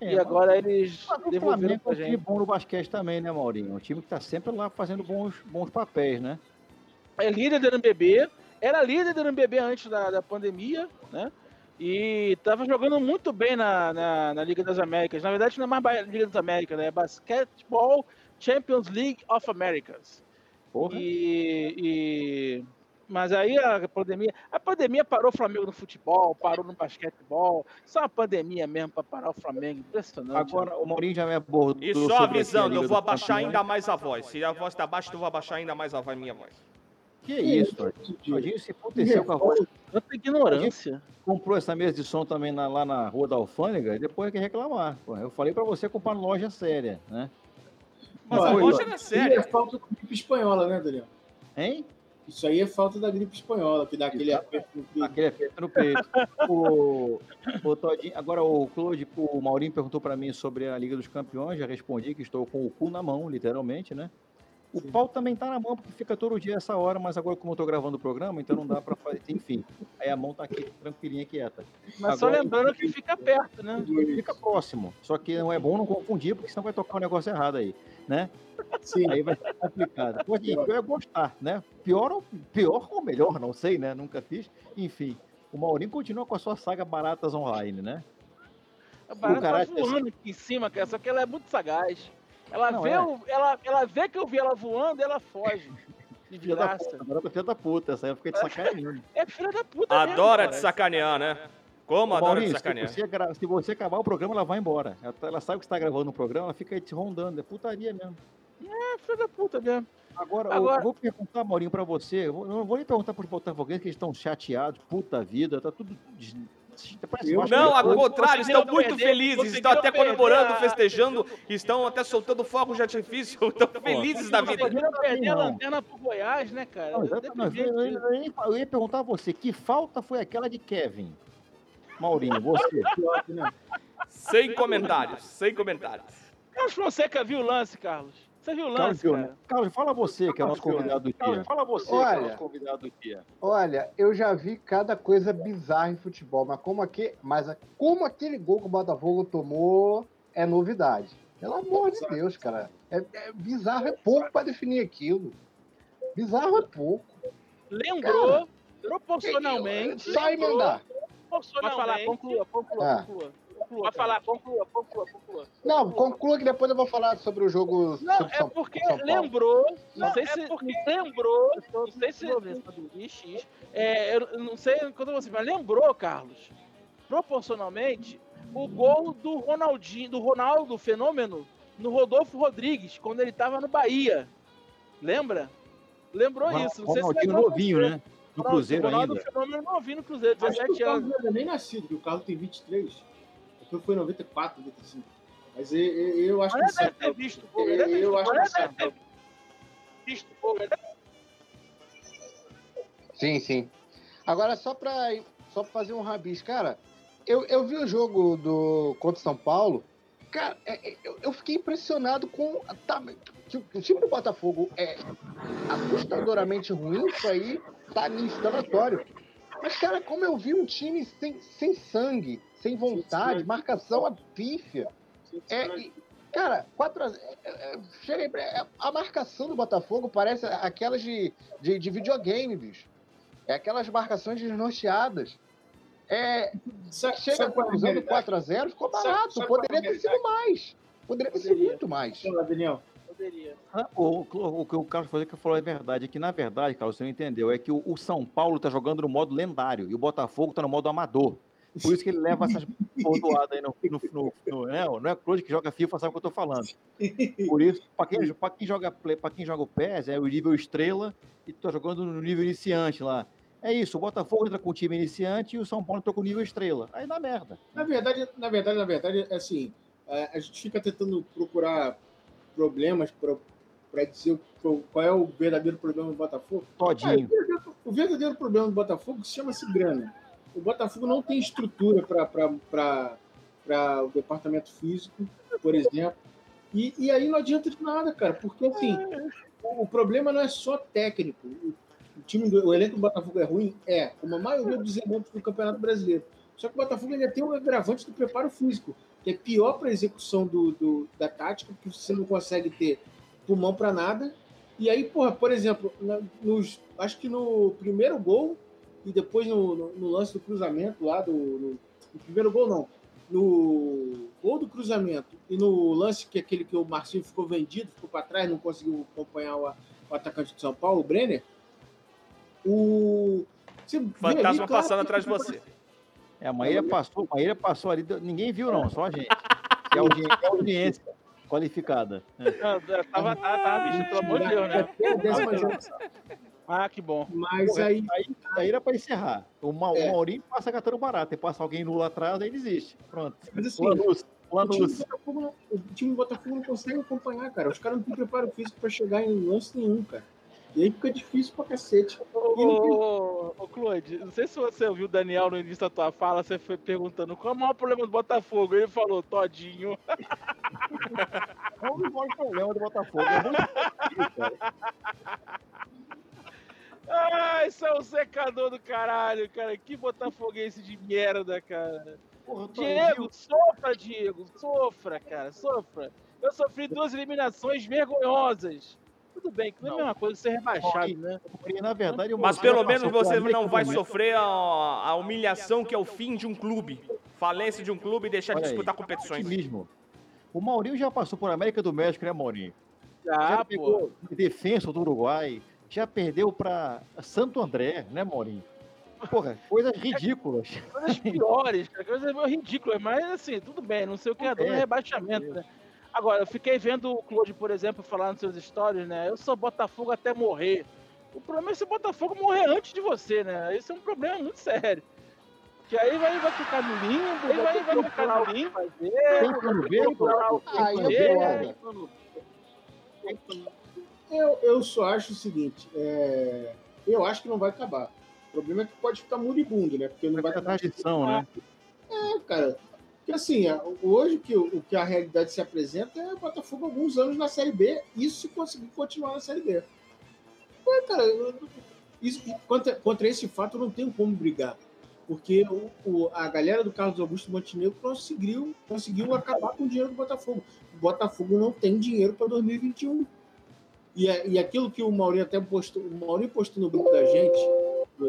É, e agora eles devolveram Flamengo é pra um time gente. bom no basquete também, né, Maurinho? Um time que tá sempre lá fazendo bons, bons papéis, né? É líder do NBB. Era líder do NBB antes da, da pandemia, né? E tava jogando muito bem na, na, na Liga das Américas. Na verdade, não é mais Liga das Américas, né? É Basketball Champions League of Americas. Porra. E, e- Mas aí a pandemia. A pandemia parou o Flamengo no futebol, parou no basquetebol. Só uma pandemia mesmo pra parar o Flamengo. Impressionante. Agora, o Maurinho já me abordou. E só a avisando, eu vou abaixar ainda mais a voz. Se a voz tá baixa, eu vou abaixar ainda mais a voz, minha voz. Que isso, Todinho? Todinho se emputeceu com a voz. Tanta ignorância. Comprou essa mesa de som também na- lá na Rua da Alfândega e depois quer reclamar. Pô, eu falei pra você comprar loja séria, né? Mas a era Isso séria. é falta da gripe espanhola, né, Daniel? Hein? Isso aí é falta da gripe espanhola, que dá aquele aperto no peito. Aquele aperto no peito. o, o Todinho, agora o Claude, o Maurinho perguntou pra mim sobre a Liga dos Campeões, já respondi que estou com o cu na mão, literalmente, né? O pau também tá na mão, porque fica todo dia essa hora, mas agora como eu tô gravando o programa, então não dá pra fazer, enfim. Aí a mão tá aqui tranquilinha, quieta. Mas só Agora- lembrando que fica perto, né? Fica próximo. Só que não é bom não confundir, porque senão vai tocar um negócio errado aí, né? Sim. Aí vai ser complicado. Pode eu ia gostar, né? Pior ou, pior ou melhor, não sei, né? Nunca fiz. Enfim, o Maurinho continua com a sua saga Baratas Online, né? A barata tá voando aqui em cima, cara, só que ela é muito sagaz. Ela, Não, vê, é. o- ela, ela vê que eu vi ela voando e ela foge. De Filha da puta, barata filha da puta, essa aí fica de sacanagem. É filha da puta Adora te sacanear, né? Como Ô, adora te Maurinho, se sacanear. você, gra- se você acabar o programa, ela vai embora. Ela, ela sabe que você tá gravando o programa, ela fica aí te rondando. É putaria mesmo. É filha da puta mesmo. Agora, eu- Agora- eu vou perguntar, Maurinho, pra você. Eu não vou nem perguntar pros botafoguenses que eles estão chateados, puta vida, tá tudo. Eu- Vasco Não, ao contrário, estão muito perder- felizes, estão até comemorando, a- festejando, estão até soltando fogos de artifício, estão felizes da vida. Conseguiram perder a lanterna pro Goiás, né, cara? Não, Eu exatamente. deprimi Eu, aqui. eu- eu ia- eu ia perguntar a você, que falta foi aquela de Kevin? Maurinho, você. Sem comentários, sem comentários. Carlos Fonseca viu o lance, Carlos. Você viu o Carlos, lance, né? cara? Carlos, fala você, que é o nosso convidado do dia. Fala você, que é o Olha. nosso convidado do dia. Olha, eu já vi cada coisa bizarra em futebol, mas como, aqui, mas como aquele gol que o Botafogo tomou é novidade. Pelo amor de Deus, cara. É, é bizarro é pouco para definir aquilo. Bizarro é pouco. Lembrou, proporcionalmente. Só emendar. Pode falar, conclua, conclua, Ah. conclua. Conclua Pode falar, conclua, conclua, conclua. Não, conclua que depois eu vou falar sobre o jogo Não, sobre é São, porque São Paulo. lembrou, não, Não, sei é se porque lembrou, não sei se Ixi, é, eu não sei quando você, mas lembrou, Carlos, proporcionalmente o gol do Ronaldinho, do Ronaldo Fenômeno no Rodolfo Rodrigues, quando ele tava no Bahia. Lembra? Lembrou isso. Não sei se Ronaldinho lembrou novinho, né? No Ronaldo- Cruzeiro Ronaldo ainda. Fenômeno novinho no Cruzeiro, Acho que 17 o Carlos anos. não era nem nascido, o Carlos tem 23. Foi em 94, 95. Mas eu, eu, eu acho que Mas ele deve ter visto, pô. Ele deve Eu acho que deve ter visto, pô. Sim, sim. Agora, só pra, só pra fazer um rabisco, cara, eu, eu vi o jogo do contra o São Paulo, cara, é- é- eu, eu fiquei impressionado com. Tá, que o- o time do Botafogo é assustadoramente ruim, isso aí tá nisso, tá notório. Mas, cara, como eu vi um time sem, sem sangue, sem vontade, marcação a pífia. É, e, cara, 4 a, é, é, chega aí, é, a marcação do Botafogo parece aquelas de, de, de videogame, bicho. É aquelas marcações desnorteadas. É, Sabe- chega sabe é usando realidade? 4x0, ficou barato. sabe é Poderia ter sido mais. Poderia ter sido muito mais. Fala, Daniel. Poderia. Ah, O, o, o que o Carlos falou que falou é verdade. É que, na verdade, Carlos, você não entendeu. É que o, o São Paulo tá jogando no modo lendário e o Botafogo tá no modo amador. Por isso que ele leva essas bordoadas aí no. no, no, né? Não é Claude que joga FIFA, sabe o que eu tô falando. Por isso, para quem, pra quem, joga, pra quem joga o PES, é o nível estrela e tá jogando no nível iniciante lá. É isso, o Botafogo entra com o time iniciante e o São Paulo entra com o nível estrela. Aí dá merda. Na verdade, na verdade, na verdade, é assim, é, a gente fica tentando procurar problemas para dizer qual é o verdadeiro problema do Botafogo. Ah, Todinho. o verdadeiro- o verdadeiro problema do Botafogo chama-se grana. O Botafogo não tem estrutura para o departamento físico, por exemplo. E, e aí não adianta de nada, cara, porque assim, o, problema não é só técnico. O, o time do, o elenco do Botafogo é ruim? É, como a maioria dos elencos do Campeonato Brasileiro. Só que o Botafogo ainda tem um agravante do preparo físico, que é pior para a execução do, do- da tática, porque você não consegue ter pulmão para nada. E aí, porra, por exemplo, na- nos, acho que no primeiro gol e depois no, no- no lance do cruzamento lá do. No, no primeiro gol não. No gol do cruzamento e no lance que é aquele que o Marcinho ficou vendido, ficou para trás, não conseguiu acompanhar o, o atacante de São Paulo, o Brenner. O. você vê ali, Fantasma claro, passando atrás de você. É, a Maíra passou, a Maíra passou ali, ninguém viu não, só a gente. É audi- é audiência qualificada. É. Não, tava, tava, tava bicho, pelo amor de Deus, né? É. Ah, que bom. Mas Porra, aí. aí, aí era para encerrar. O, Ma, É. o Maurinho passa catando barato. E passa alguém nulo atrás, aí desiste. Pronto. Mas assim, Lanús, O time, do Lanús. Botafogo não, o time do Botafogo não consegue acompanhar, cara. Os caras não têm preparo físico pra chegar em lance nenhum, cara. E aí fica difícil pra cacete. Ô, ô, Claude, não sei se você ouviu o Daniel no início da tua fala, você foi perguntando qual é o maior problema do Botafogo. Ele falou, Todinho. É o maior problema do Botafogo. É muito difícil, cara. Ah, isso é um secador do caralho, cara. Que botafoguense de merda, cara. Porra, tô- Diego, sofra, Diego. Sofra, cara, sofra. Eu sofri duas eliminações vergonhosas. Tudo bem, que não é a Não. mesma coisa ser rebaixado, né? Porque, na verdade, o Mas pelo menos você não vai sofrer a, a humilhação que é o fim de um clube. Falência de um clube e deixar de aí, disputar competições. Otimismo. O Maurinho já passou por América do México, né, Maurinho? Já, já pô. pegou defesa do Uruguai, já perdeu para Santo André, né, Maurinho? Porra, coisas ridículas. Coisas piores, cara, coisas meio ridículas, mas assim, tudo bem, não sei o que é, é rebaixamento, né? Agora, eu fiquei vendo o Claude, por exemplo, falar nos seus stories, né? Eu sou Botafogo até morrer. O problema é se o Botafogo morrer antes de você, né? Esse é um problema muito sério. Que aí vai, vai ficar no limbo, aí vai, vai ficar no limbo, Tem plano B, eu fazer, concordo. Eu, eu só acho o seguinte: é, eu acho que não vai acabar. O problema é que pode ficar moribundo, né? Porque não vai É a tradição, né? É, cara. Porque assim, é, hoje que, o que a realidade se apresenta é o Botafogo alguns anos na Série B, isso se conseguir continuar na Série B. É, cara, isso, contra, contra esse fato eu não tenho como brigar. Porque o, o- a galera do Carlos Augusto Montenegro conseguiu, conseguiu acabar com o dinheiro do Botafogo. O Botafogo não tem dinheiro para 2021. E, é- e aquilo que o Maurinho até postou, o Maurinho postou no grupo da gente,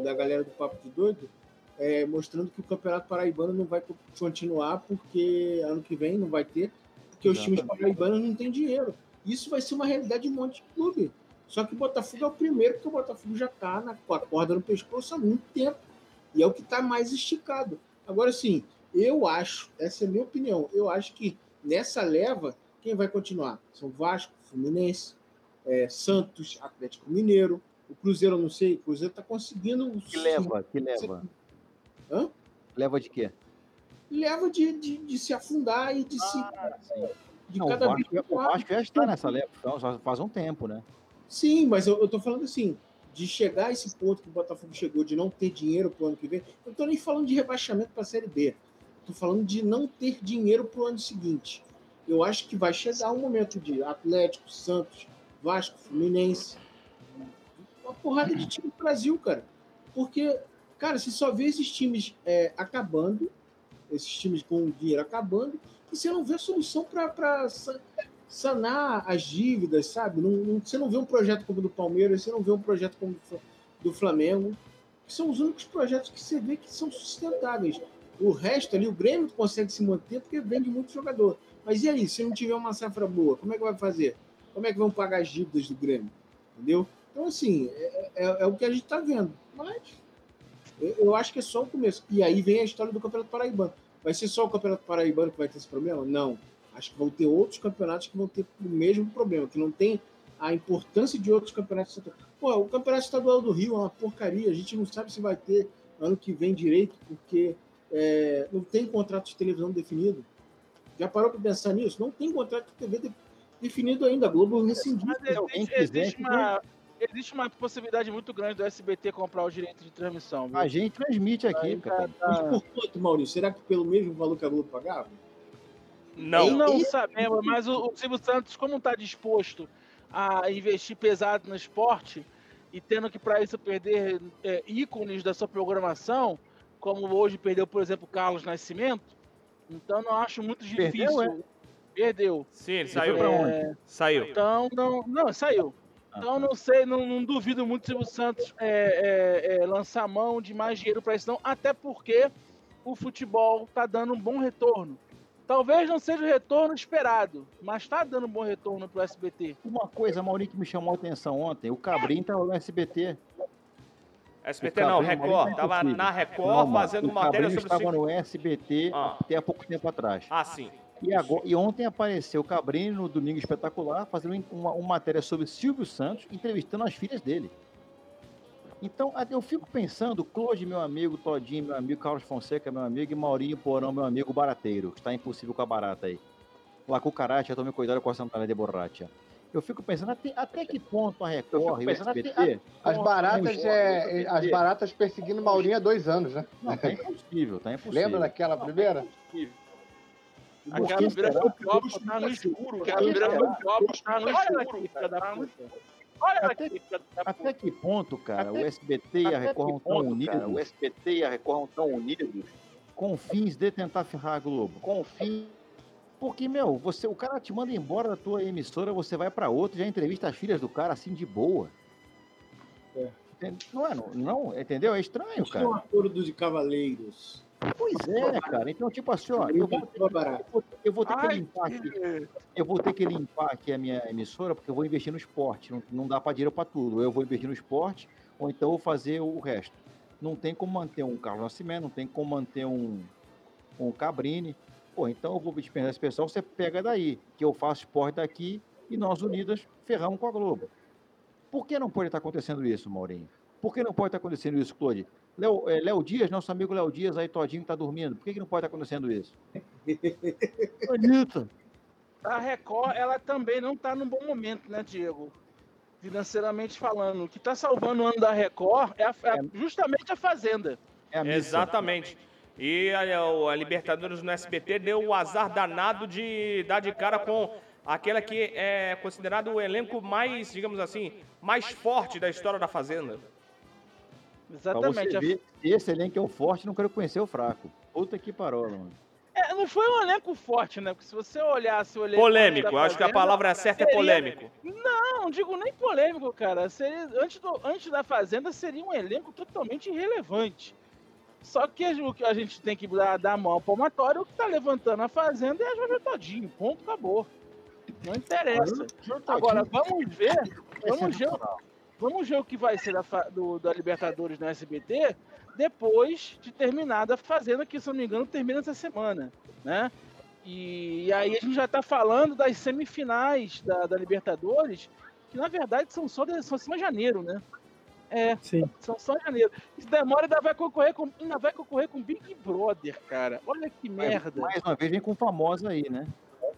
da galera do Papo de Doido, é, mostrando que o Campeonato Paraibano não vai co- continuar porque ano que vem não vai ter, porque os times Exatamente. paraibanos não têm dinheiro. Isso vai ser uma realidade de um monte de clube. Só que o Botafogo é o primeiro, porque o Botafogo já está com a corda no pescoço há muito tempo. E é o que está mais esticado. Agora, sim, eu acho, essa é a minha opinião, eu acho que nessa leva, quem vai continuar? São Vasco, Fluminense. É, Santos, Atlético Mineiro. O Cruzeiro, eu não sei, o Cruzeiro está conseguindo. Que leva, que leva. Hã? Leva de quê? Leva de, de, de se afundar e de se. De Não, o cada Vasco, vez o Vasco já está nessa leva, já faz um tempo, né? Sim, mas eu, tô falando assim, de chegar a esse ponto que o Botafogo chegou, de não ter dinheiro pro ano que vem. Eu não tô nem falando de rebaixamento para a Série B. Tô falando de não ter dinheiro pro ano seguinte. Eu acho que vai chegar um momento de Atlético, Santos, Vasco, Fluminense. Uma porrada de time do Brasil, cara. Porque, cara, você só vê esses times é, acabando, esses times com dinheiro acabando, e você não vê solução para sanar as dívidas, sabe? Não, não- você não vê um projeto como o do Palmeiras, você não vê um projeto como do Flamengo, que são os únicos projetos que você vê que são sustentáveis. O resto ali, o Grêmio consegue se manter porque vende muito jogador. Mas e aí, se não tiver uma safra boa, como é que vai fazer? Como é que vão pagar as dívidas do Grêmio? Entendeu? Então, assim, é, é- é o que a gente está vendo. Mas eu, eu acho que é só o começo. E aí vem a história do Campeonato Paraibano. Vai ser só o Campeonato Paraibano que vai ter esse problema? Não. Acho que vão ter outros campeonatos que vão ter o mesmo problema, que não tem a importância de outros campeonatos. Pô, o Campeonato Estadual do Rio é uma porcaria. A gente não sabe se vai ter ano que vem direito, porque é, não tem contrato de televisão definido. Já parou para pensar nisso? Não tem contrato de TV de- definido ainda. A Globo rescindiu. Mas existe, existe uma, existe uma possibilidade muito grande do SBT comprar o direito de transmissão. viu? A gente transmite aqui, Aí cara. tá- Mas por quanto, Maurício? Será que pelo mesmo valor que a Globo pagava? Não. Não sabemos, mas o, o Silvio Santos, como está disposto a investir pesado no esporte e tendo que para isso perder é, ícones da sua programação, como hoje perdeu, por exemplo, Carlos Nascimento, então não acho muito Perdeu, difícil. é? Perdeu. Sim, ele saiu. pra onde? Saiu. Então, não, não, saiu. Então, não sei, não, não duvido muito se o Santos é, é, é, lançar mão de mais dinheiro para isso, não. Até porque o futebol tá dando um bom retorno. Talvez não seja o retorno esperado, mas tá dando um bom retorno pro SBT. Uma coisa, Maurício, que me chamou a atenção ontem, o Cabrinho tava no SBT. SBT O não, Cabrinho, Record. Maurício, Tava impossível. na Record Calma, fazendo o matéria Cabrinho sobre o estava no SBT Ah. até há pouco tempo atrás. Ah, sim. E, agora, e ontem apareceu o Cabrinho no Domingo Espetacular fazendo uma, uma matéria sobre Silvio Santos, entrevistando as filhas dele. Então, eu fico pensando, Claude, meu amigo, Todinho, meu amigo, Carlos Fonseca, meu amigo, e Maurinho Porão, meu amigo barateiro, que está impossível com a barata aí. Lá com o Caracha, tome cuidado com a Santana de borracha. Eu fico pensando até, até que ponto a Record e o pensando até- SBT... As baratas, é, as baratas perseguindo Maurinho há dois anos, né? Não, tá impossível, tá impossível. Lembra daquela primeira? Aquela primeira Copa tá no escuro. Aquela primeira Copa tá no escuro. Olha Até, aqui, até que ponto, cara, o SBT e a até Record estão ponto, unidos cara, o SBT e a Record estão unidos com fins de tentar ferrar a Globo? com fim Porque, meu, você, o cara te manda embora da tua emissora, você vai pra outra, já entrevista as filhas do cara assim de boa. É. Não é, não, não, entendeu? É estranho, Isso é um cara. acordo de cavaleiros. Pois é, cara. Então, tipo assim, ó, eu vou, eu vou- ter que limpar aqui. Eu vou ter que limpar aqui a minha emissora, porque eu vou investir no esporte. Não, não dá pra dinheiro pra tudo. Eu vou investir no esporte, ou então vou fazer o resto. Não tem como manter um Carlos Nascimento, não tem como manter um, um Cabrini. Pô, então eu vou dispensar esse pessoal, você pega daí, que eu faço esporte daqui e nós unidas ferramos com a Globo. Por que não pode estar acontecendo isso, Maurinho? Por que não pode estar acontecendo isso, Claude? Léo, eh, Léo Dias, nosso amigo Léo Dias, aí todinho tá dormindo. Por que, que não pode estar acontecendo isso? Anitta. A Record, ela também não tá num bom momento, né, Diego? Financeiramente falando. O que tá salvando o ano da Record é, a- é justamente a Fazenda. É a. Exatamente. E a, o- a Libertadores no SBT deu o azar danado de dar de cara com aquela que é considerado o elenco mais, digamos assim, mais forte da história da Fazenda. Pra Exatamente. ver, se esse elenco é o forte, não quero conhecer o fraco. Puta que parola, mano. É, não foi um elenco forte, né? Porque se você olhasse o elenco. Polêmico, eu acho que a palavra certa é polêmico. Não, não digo nem polêmico, cara. Seria, antes, do- antes da Fazenda seria um elenco totalmente irrelevante. Só que o que a gente tem que dar, dar a mão ao palmatório, o que tá levantando a Fazenda é a Jojo Todinho. Ponto, acabou. Não interessa. Agora, vamos ver. Vamos ver, vamos ver o que vai ser da, do- da Libertadores no SBT depois de terminada a Fazenda, que se eu não me engano termina essa semana, né? E, aí a gente já tá falando das semifinais da, da Libertadores, que na verdade são só, de, só em janeiro, né? É, Sim. são só em janeiro. Se demora, ainda vai concorrer com, ainda vai concorrer com Big Brother, cara. Olha que merda. Mais uma vez, vem com famosa aí, né?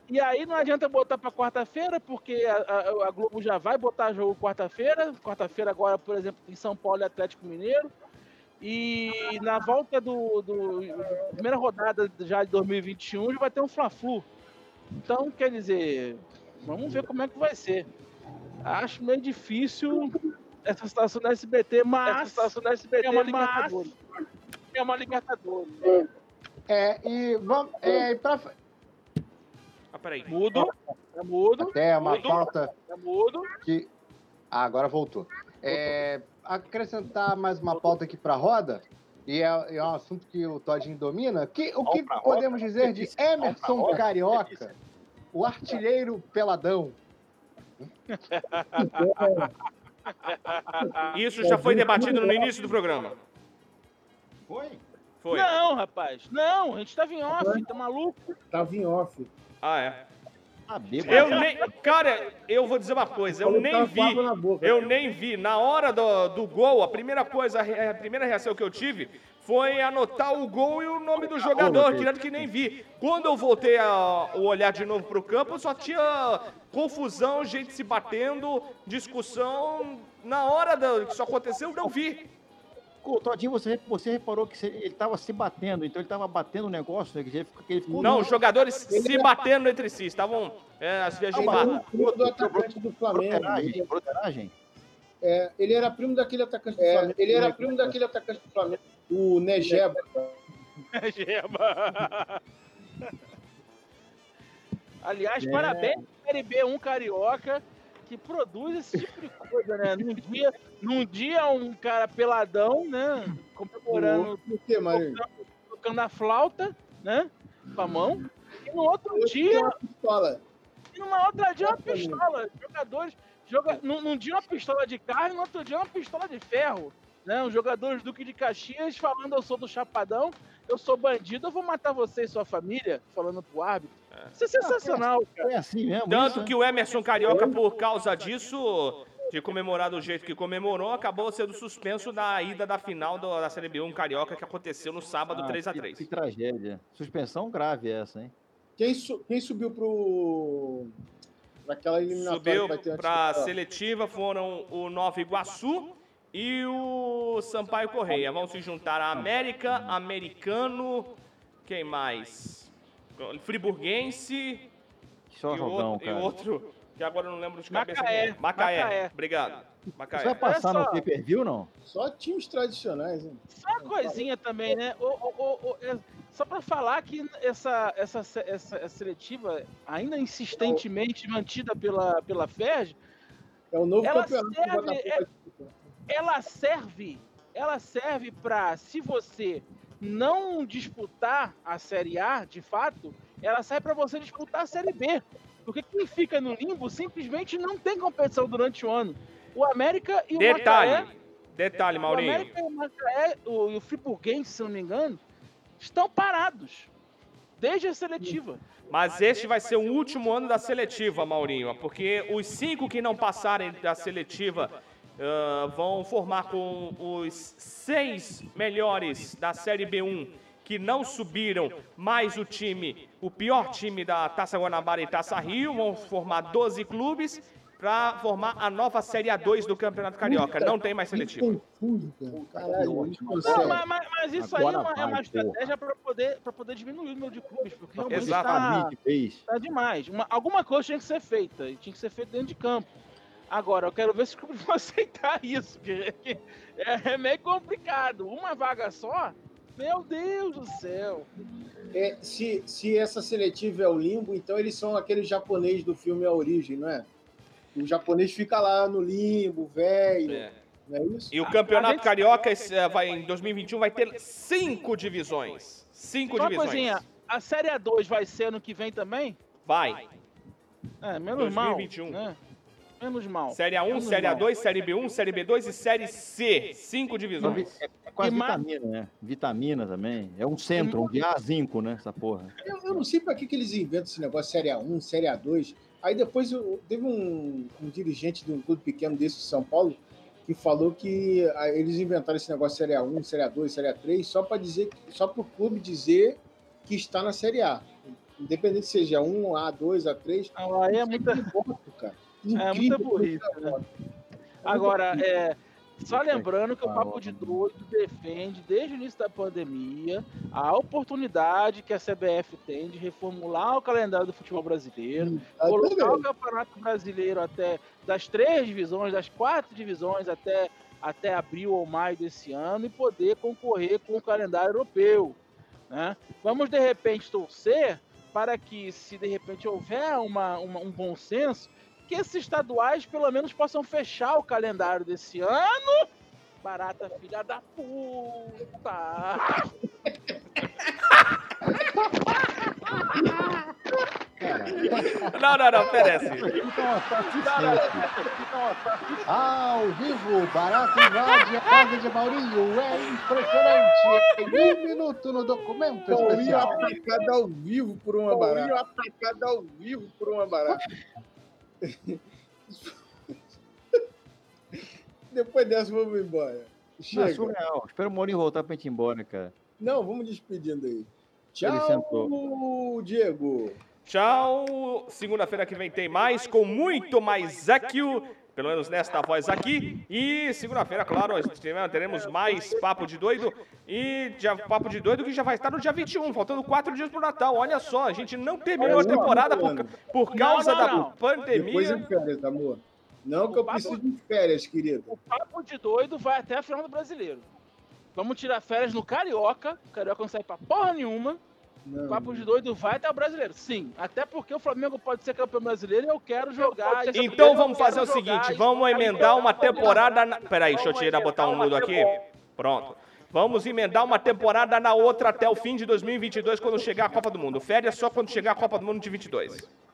E aí não adianta botar pra quarta-feira, porque a, a- a Globo já vai botar jogo quarta-feira. Quarta-feira agora, por exemplo, em São Paulo e Atlético Mineiro. E na volta do, do primeira rodada já de 2021 já vai ter um Fla-Flu. Então, quer dizer, vamos ver como é que vai ser. Acho meio difícil essa situação da SBT, mas essa situação da SBT é uma Libertadores. É uma Libertadores. É, e vamos. É, pra, Ah, peraí. Mudo, é mudo, até uma Mudo. pauta é mudo. que. Ah, agora voltou. É, acrescentar mais uma pauta aqui para a roda, e é, é um assunto que o Todinho domina. Que, o que podemos roda? dizer de Emerson roda? Carioca, o artilheiro peladão? Isso já foi debatido no início do programa. Foi? Foi. Não, rapaz. Não, a gente tava em off, tá maluco? Tava em off. Ah, é. Ah. Eu nem. Cara, eu vou dizer uma coisa, eu nem vi. Eu nem vi. Na hora do, do gol, a primeira coisa, a primeira reação que eu tive foi anotar o gol e o nome do jogador, tirando que nem vi. Quando eu voltei a o olhar de novo pro campo, só tinha confusão, gente se batendo, discussão. Na hora do, que isso aconteceu, eu não vi. Ô, Todinho, você, você reparou que ele tava se batendo, então ele tava batendo o negócio, né? Que ele ficou- ele ficou Não, os jogadores se batendo entre si, estavam é, as viagens Mas barra. um primo do atacante do Flamengo. broderagem, broderagem. É, ele era primo daquele atacante do Flamengo. Ele era primo daquele atacante do Flamengo, o Negeba. Geba. Aliás, É. parabéns Série B1 Carioca, que produz esse tipo de coisa, né? Num dia, num dia um cara peladão, né? Comemorando, Por quê, Marinho? tocando a flauta, né? Com a mão. E no outro Tem dia, uma pistola. e numa outra dia uma pistola. Jogadores. Joga, num, num dia uma pistola de carne, no outro dia uma pistola de ferro. Né? Os jogadores Duque de Caxias falando eu sou do Chapadão, eu sou bandido, eu vou matar você e sua família, falando pro árbitro. Isso é sensacional, cara. É assim mesmo? Tanto isso, que o Emerson Carioca, por causa disso, de comemorar do jeito que comemorou, acabou sendo suspenso na ida da final do- da Série B1 Carioca, que aconteceu no sábado, Ah, 3x3. Que, que tragédia. Suspensão grave essa, hein? Quem, su- quem subiu pro. Naquela eliminatória Subiu para da- seletiva foram o Nova Iguaçu e o Sampaio Correia. Vão se juntar a América, Americano, quem mais? Friburguense Só e, o jogão, outro, e o cara. outro, que agora eu não lembro de cabeça. Macaé. Macaé. Macaé. Obrigado. Você Macaé. vai passar Olha no só. pay-per-view, não? Só times tradicionais, hein? Só uma coisinha também, né? O- o- o- o- é- só pra falar que essa, essa, essa, essa seletiva, ainda insistentemente mantida pela, pela FERJ, É o novo Ela campeonato serve- é- ela serve, ela serve para se você não disputar a Série A, de fato, ela serve para você disputar a Série B. Porque quem fica no limbo simplesmente não tem competição durante o ano. O América e o Detalhe, Macaé, detalhe, o Maurinho. América e o Macaé, o, e o Friburguense, se não me engano, estão parados desde a seletiva. Mas este vai ser o último ano da seletiva, Maurinho, porque os cinco que não passarem da seletiva ah, vão formar com os seis melhores da Série B1 que não subiram, mais o time, o pior time da Taça Guanabara e Taça Rio, vão formar 12 clubes para formar a nova Série A2 do Campeonato Carioca. Não tem mais seletivo. Não, mas, mas- mas isso aí é uma, é uma estratégia para poder, pra poder diminuir o número de clubes, porque realmente tá, vez. tá demais. Uma- alguma coisa tinha que ser feita, e tinha que ser feita dentro de campo. Agora, eu quero ver se os vão aceitar isso, porque é, é meio complicado. Uma vaga só? Meu Deus do céu. É, se, se essa seletiva é o limbo, então eles são aqueles japonês do filme A Origem, não é? O japonês fica lá no limbo, velho, É. não é isso? E o Campeonato Carioca esse, eh, vai, em 2021 vai ter cinco divisões. Cinco Só uma divisões. coisinha, a Série A2 vai ser ano que vem também? Vai. É, menos mal. 2021. Né? Menos mal. Série A1, Menos Série mal. A2, Série B1, Série B2 e Série C. Cinco divisões. É, é quase E vitamina, né? Vitamina também. É um centro, um A5, né? Essa porra. Eu, eu não sei pra que, que eles inventam esse negócio Série A1, Série A2. Aí depois eu- teve um, um dirigente de um clube pequeno desse de São Paulo que falou que ah, eles inventaram esse negócio Série A1, Série A2, Série A3 só para dizer, só para o clube dizer que está na Série A. Independente se seja 1, A2, A3. Não, aí é muita, cara. É muita Incrível. burrice, né? Agora, é, só lembrando que o Papo de Doido defende, desde o início da pandemia, a oportunidade que a CBF tem de reformular o calendário do futebol brasileiro, Ah, colocar o Campeonato Brasileiro até das três divisões, das quatro divisões até, até abril ou maio desse ano e poder concorrer com o calendário europeu. Né? Vamos de repente torcer para que, se de repente houver uma, uma- um bom senso, que esses estaduais pelo menos possam fechar o calendário desse ano. Barata filha da puta! Não, não, não, merece. Ao vivo, Barato invade a casa de Maurinho. É impressionante. Em um minuto no documento Paulinho especial. atacado ao vivo por uma Paulinho barata. atacado ao vivo por uma barata. Depois dessa, vamos embora. Não, é Chega. surreal. Espera o Mourinho voltar pra gente ir embora, cara. Não, vamos despedindo aí. Tchau, Diego. Tchau. Segunda-feira que vem tem mais, com muito mais Equio. Pelo menos nesta voz aqui. E segunda-feira, claro, nós teremos mais Papo de Doido. E já, Papo de Doido que já vai estar no dia 21, faltando quatro dias pro Natal. Olha só, a gente não terminou a temporada por, por causa Não, não, da não. Depois pandemia. em férias, amor. Não que eu papo- preciso de férias, querido. O Papo de Doido vai até a final do Brasileiro. Vamos tirar férias no Carioca. O Carioca não sai pra porra nenhuma. Não. O Papo de Doido vai até o Brasileiro. Sim, até porque o Flamengo pode ser campeão brasileiro e eu quero jogar. esse Então brasileiro, vamos eu fazer o jogar seguinte, vamos jogar emendar uma jogar. temporada. Na... Peraí, deixa eu tirar, botar um mudo aqui. Pronto. Vamos emendar uma temporada na outra até o fim de 2022, quando chegar a Copa do Mundo. Férias só quando chegar a Copa do Mundo de 22.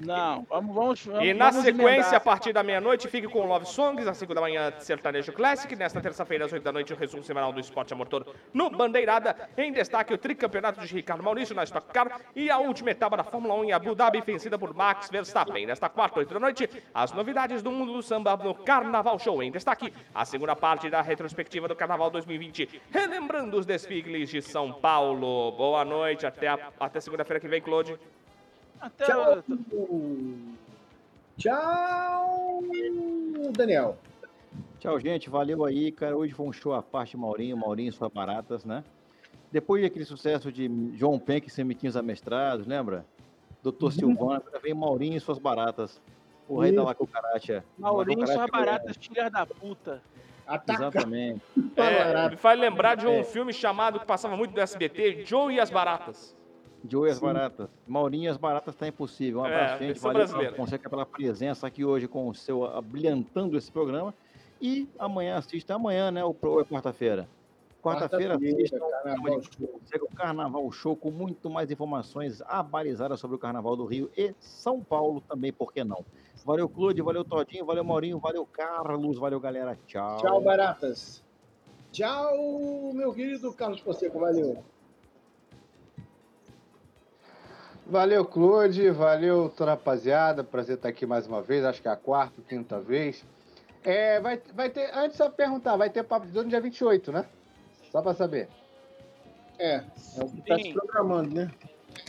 Não, vamos, vamos, vamos E na vamos sequência, emendar. a partir da meia-noite, fique com Love Songs, às 5 da manhã, Sertanejo Classic. Nesta terça-feira, às 8 da noite, o resumo semanal do esporte a motor no Bandeirada. Em destaque, o tricampeonato de Ricardo Maurício na Stock Car e a última etapa da Fórmula 1 em Abu Dhabi, vencida por Max Verstappen. Nesta quarta, 8 da noite, as novidades do mundo do samba no Carnaval Show. Em destaque, a segunda parte da retrospectiva do Carnaval 2020, relembrando os desfiles de São Paulo. Boa noite, até, a- até segunda-feira que vem, Claude. Até Tchau. Tchau, Daniel. Tchau, gente. Valeu aí, cara. Hoje foi um show à parte, Maurinho, Maurinho e suas baratas, né? Depois daquele sucesso de João Penck e Semiquinhos Amestrados, lembra? Doutor Silvano, agora vem Maurinho e suas baratas. O rei da Isso. Lacocaracha. Maurinho só Lacocaracha baratas, filhas da puta. Ataca. Exatamente. É, me faz lembrar de um É. filme chamado que passava muito do SBT, Joe e as Baratas. Joe as baratas. Maurinho e as baratas tá impossível. Um É, abraço, gente. versão Valeu. Carlos Fonseca, pela presença aqui hoje com o seu abrilhantando esse programa. E amanhã assista amanhã, né? O pro é quarta-feira. Quarta-feira assista Carnaval Show. Segue o Carnaval Show com muito mais informações abalizadas sobre o Carnaval do Rio e São Paulo também, por que não? Valeu, Claude, valeu, Todinho, valeu, Maurinho, valeu, Carlos, valeu, galera. Tchau. Tchau, baratas. Tchau, meu querido Carlos Fonseca. Valeu. Valeu, Claude. Valeu, toda a rapaziada. Prazer estar aqui mais uma vez. Acho que é a quarta, quinta vez. É, vai, vai ter. Antes só perguntar, vai ter papo de dois no dia 28, né? Só pra saber. É, é o que tá se programando, né?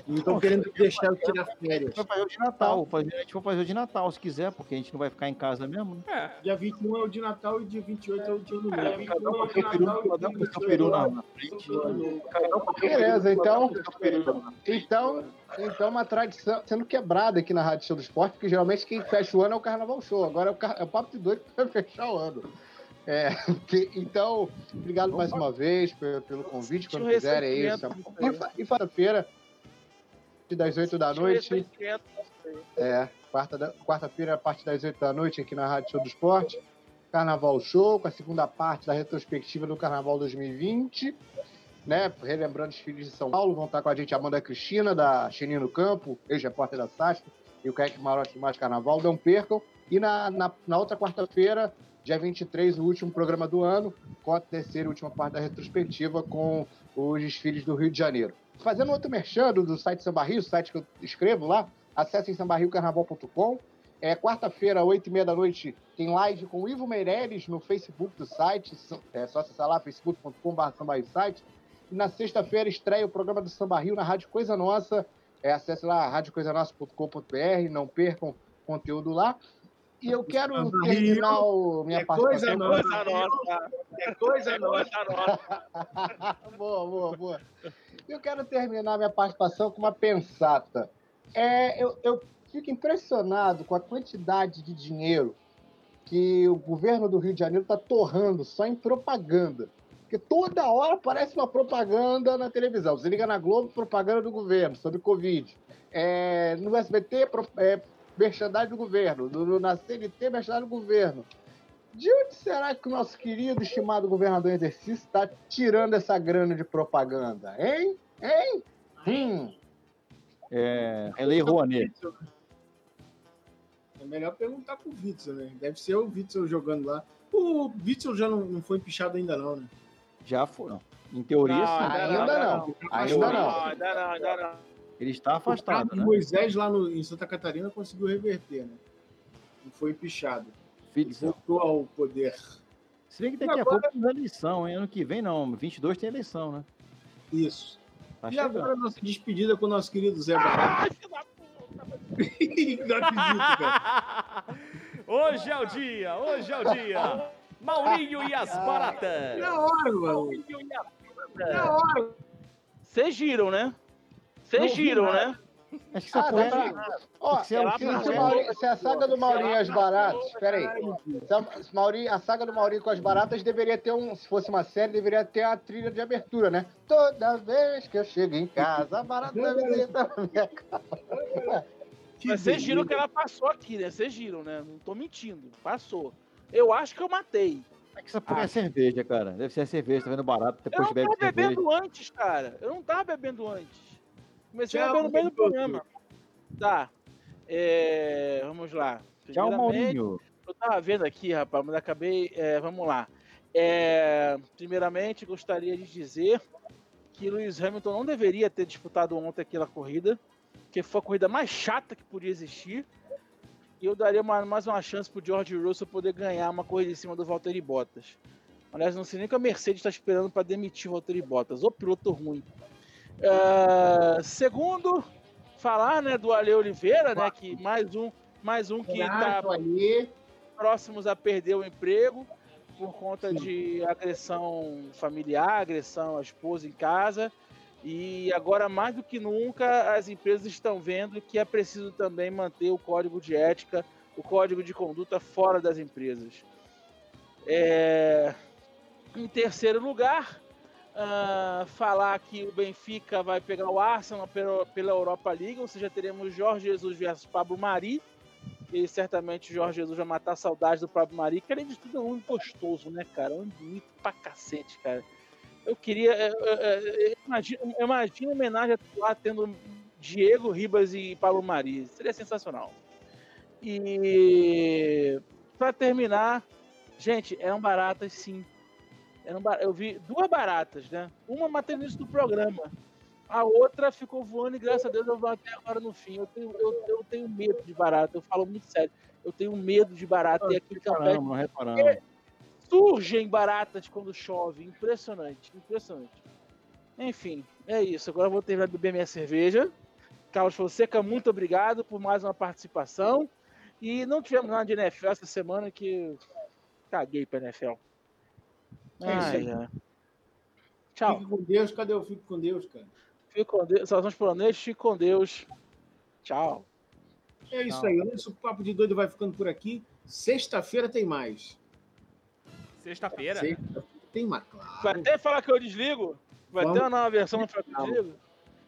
Não estão querendo deixar eu tirar A férias. vai fazer o de Natal, fazer- a gente vai fazer o de Natal, se quiser, porque a gente não vai ficar em casa mesmo, né? É, Dia 21 é o de Natal e dia 28 é o dia do Cada novo. um com seu peru, cada um com seu peru na, frente. Cada um com seu Beleza, cada então-. Então, então uma tradição sendo quebrada aqui na Rádio Show do Esporte, porque geralmente quem fecha o ano é o Carnaval Show. Agora é o, car... é o Papo de Doido que vai fechar o ano. É, que- então, obrigado mais uma vez pelo, pelo convite. Quando quiserem é isso. ressentimento E, e quarta-feira, das 8 da noite. é É, quarta quarta-feira, a partir das 8 da noite, aqui na Rádio Show do Esporte. Carnaval Show, com a segunda parte da retrospectiva do Carnaval 2020. Né? Relembrando os filhos de São Paulo, vão estar com a gente a Amanda Cristina, da Cheninho no Campo, ex-repórter da Sasco, e o Kaique Marote do Mais Carnaval. Não percam. E na, na, na outra quarta-feira, dia 23, o último programa do ano, com a terceira e última parte da retrospectiva com os desfiles do Rio de Janeiro. Fazendo outro merchan do, site Samba Rio, site que eu escrevo lá, acessem sambarriocarnaval.com. É, Quarta-feira, 8 e meia da noite, tem live com o Ivo Meirelles no Facebook do site. É só acessar lá, facebook.com.br site. E na sexta-feira estreia o programa do Samba Rio na Rádio Coisa Nossa. É, acesse lá, radiocoisanossa.com.br, não percam conteúdo lá. E eu quero terminar o, minha é coisa participação. nossa. É coisa nossa. boa, boa, boa. Eu quero terminar minha participação com uma pensata. É, eu, eu fico impressionado com a quantidade de dinheiro que o governo do Rio de Janeiro está torrando só em propaganda. Porque toda hora aparece uma propaganda na televisão. Você liga na Globo, propaganda do governo sobre Covid. É, no SBT, é, merchandising do governo. No, no- na CNT, merchandising do governo. De onde será que o nosso querido e estimado governador em exercício está tirando essa grana de propaganda? Hein? Hein? Hum. É, é Lei Rouanet. É melhor perguntar pro Witzel, né? Deve ser o Witzel jogando lá. O Witzel já não, não foi empichado ainda, não, né? Já foram. Em teoria, Não, sim. Ainda não. Ainda não. Ainda não, ainda não. Ele está afastado, O né? Moisés lá no, em Santa Catarina conseguiu reverter, né? Não foi. Witzel. Voltou ao poder. Se bem que daqui E a agora- pouco tem eleição, hein? Ano que vem não, 22 tem eleição, né? Isso. Tá e chegando. agora a nossa despedida com o nosso querido Zé Barato. não acredito, cara. Hoje é o dia, hoje é o dia. Maurinho e as baratas. Na hora, mano. Na hora. Vocês giram, né? Vocês Não giram, né? Acho que Ah, porra dá é- pra- Ó, se? Mauri- se a saga do Maurinho e as baratas. Peraí. Se a, Maurinho- a saga do Maurinho com as baratas deveria ter um. Se fosse uma série, deveria ter a trilha de abertura, né? Toda vez que eu chego em casa, a barata visita na minha casa. Mas vocês giram que ela passou aqui, né? Vocês giram, né? Não tô mentindo. Passou. Eu acho que eu matei. É que essa porra é cerveja, cara. Deve ser a cerveja, tá vendo barato, Eu depois não bebe tava bebendo antes, cara. Eu não tava bebendo antes. Comecei a Tchau, beber no meio do programa. Tá. É, vamos lá. Tchau, Maurinho. Eu tava vendo aqui, rapaz, mas acabei. é, vamos lá. É, primeiramente, gostaria de dizer que Lewis Hamilton não deveria ter disputado ontem aquela corrida, que foi a corrida mais chata que podia existir. E eu daria uma- mais uma chance pro George Russell poder ganhar uma corrida em cima do Valtteri Bottas. Aliás, não sei nem que a Mercedes está esperando para demitir o Valtteri Bottas. Ô piloto ruim. É, segundo, falar né, do Ale Oliveira, né, que mais um, mais um que está próximos a perder o emprego por conta de agressão familiar, agressão à esposa em casa. E agora, mais do que nunca, as empresas estão vendo que é preciso também manter o código de ética, o código de conduta fora das empresas. É, Em terceiro lugar, ah, falar que o Benfica vai pegar o Arsenal pela, pela Europa League, ou seja, teremos Jorge Jesus versus Pablo Mari. E certamente o Jorge Jesus vai matar a saudade do Pablo Mari, que além de tudo é um gostoso, né, cara? Um bonito pra cacete, cara. Eu queria. é, é, é, Imagina imagina homenagem lá tendo Diego Ribas e Pablo Mari. Seria sensacional. E pra terminar, gente, eram baratas sim. Bar- Eu vi duas baratas, né? Uma matei no início do programa. A outra ficou voando e graças a Deus eu vou até agora no fim. Eu tenho, eu, eu tenho medo de barata, eu falo muito sério. Eu tenho medo de barata e aqui não reparamos. surgem baratas quando chove. Impressionante, impressionante. Enfim, é isso. Agora eu vou terminar de beber minha cerveja. Carlos Fonseca, muito obrigado por mais uma participação. E não tivemos nada de NFL essa semana que caguei pra NFL. É isso aí. Ai, ai. Tchau. Fique com Deus. Cadê o Fique com Deus, cara? Fique com Deus. Saudações polonês, fique com Deus. Tchau. É isso aí. O nosso Papo de Doido vai ficando por aqui. Sexta-feira tem mais. Sexta-feira. Sexta-feira tem mais, Vai claro. até falar que eu desligo? Vai Vamos. ter uma nova versão no Falar que eu desligo?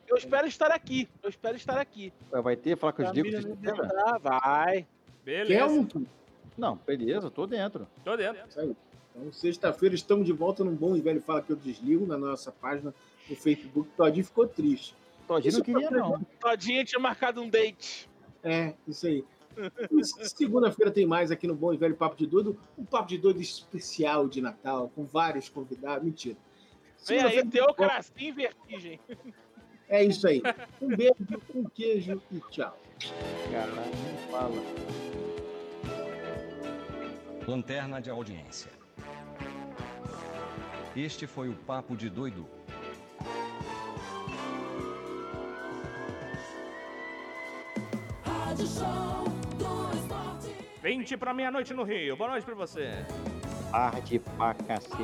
Eu espero estar aqui. Eu espero estar aqui. Vai ter, falar que eu não sexta-feira? Vai. Beleza. Quer um? Não, beleza, tô dentro. Tô dentro. Isso aí. Então, sexta-feira estamos de volta num bom e velho Fala que eu desligo na nossa página no Facebook. Todinho ficou triste. Todinho Isso não queria, pra- não. Todinha tinha marcado um date. É, isso aí. Segunda-feira tem mais aqui no Bom e Velho Papo de Doido, um Papo de Doido especial de Natal, com vários convidados. Mentira. Vem aí, teocracia e vertigem. É isso aí. Um beijo, um queijo e tchau. Caralho, não fala. Lanterna de audiência. Este foi o Papo de Doido. Rádio Show do Esporte. 20 pra meia-noite no Rio. Boa noite pra você. Tarde pra cacete.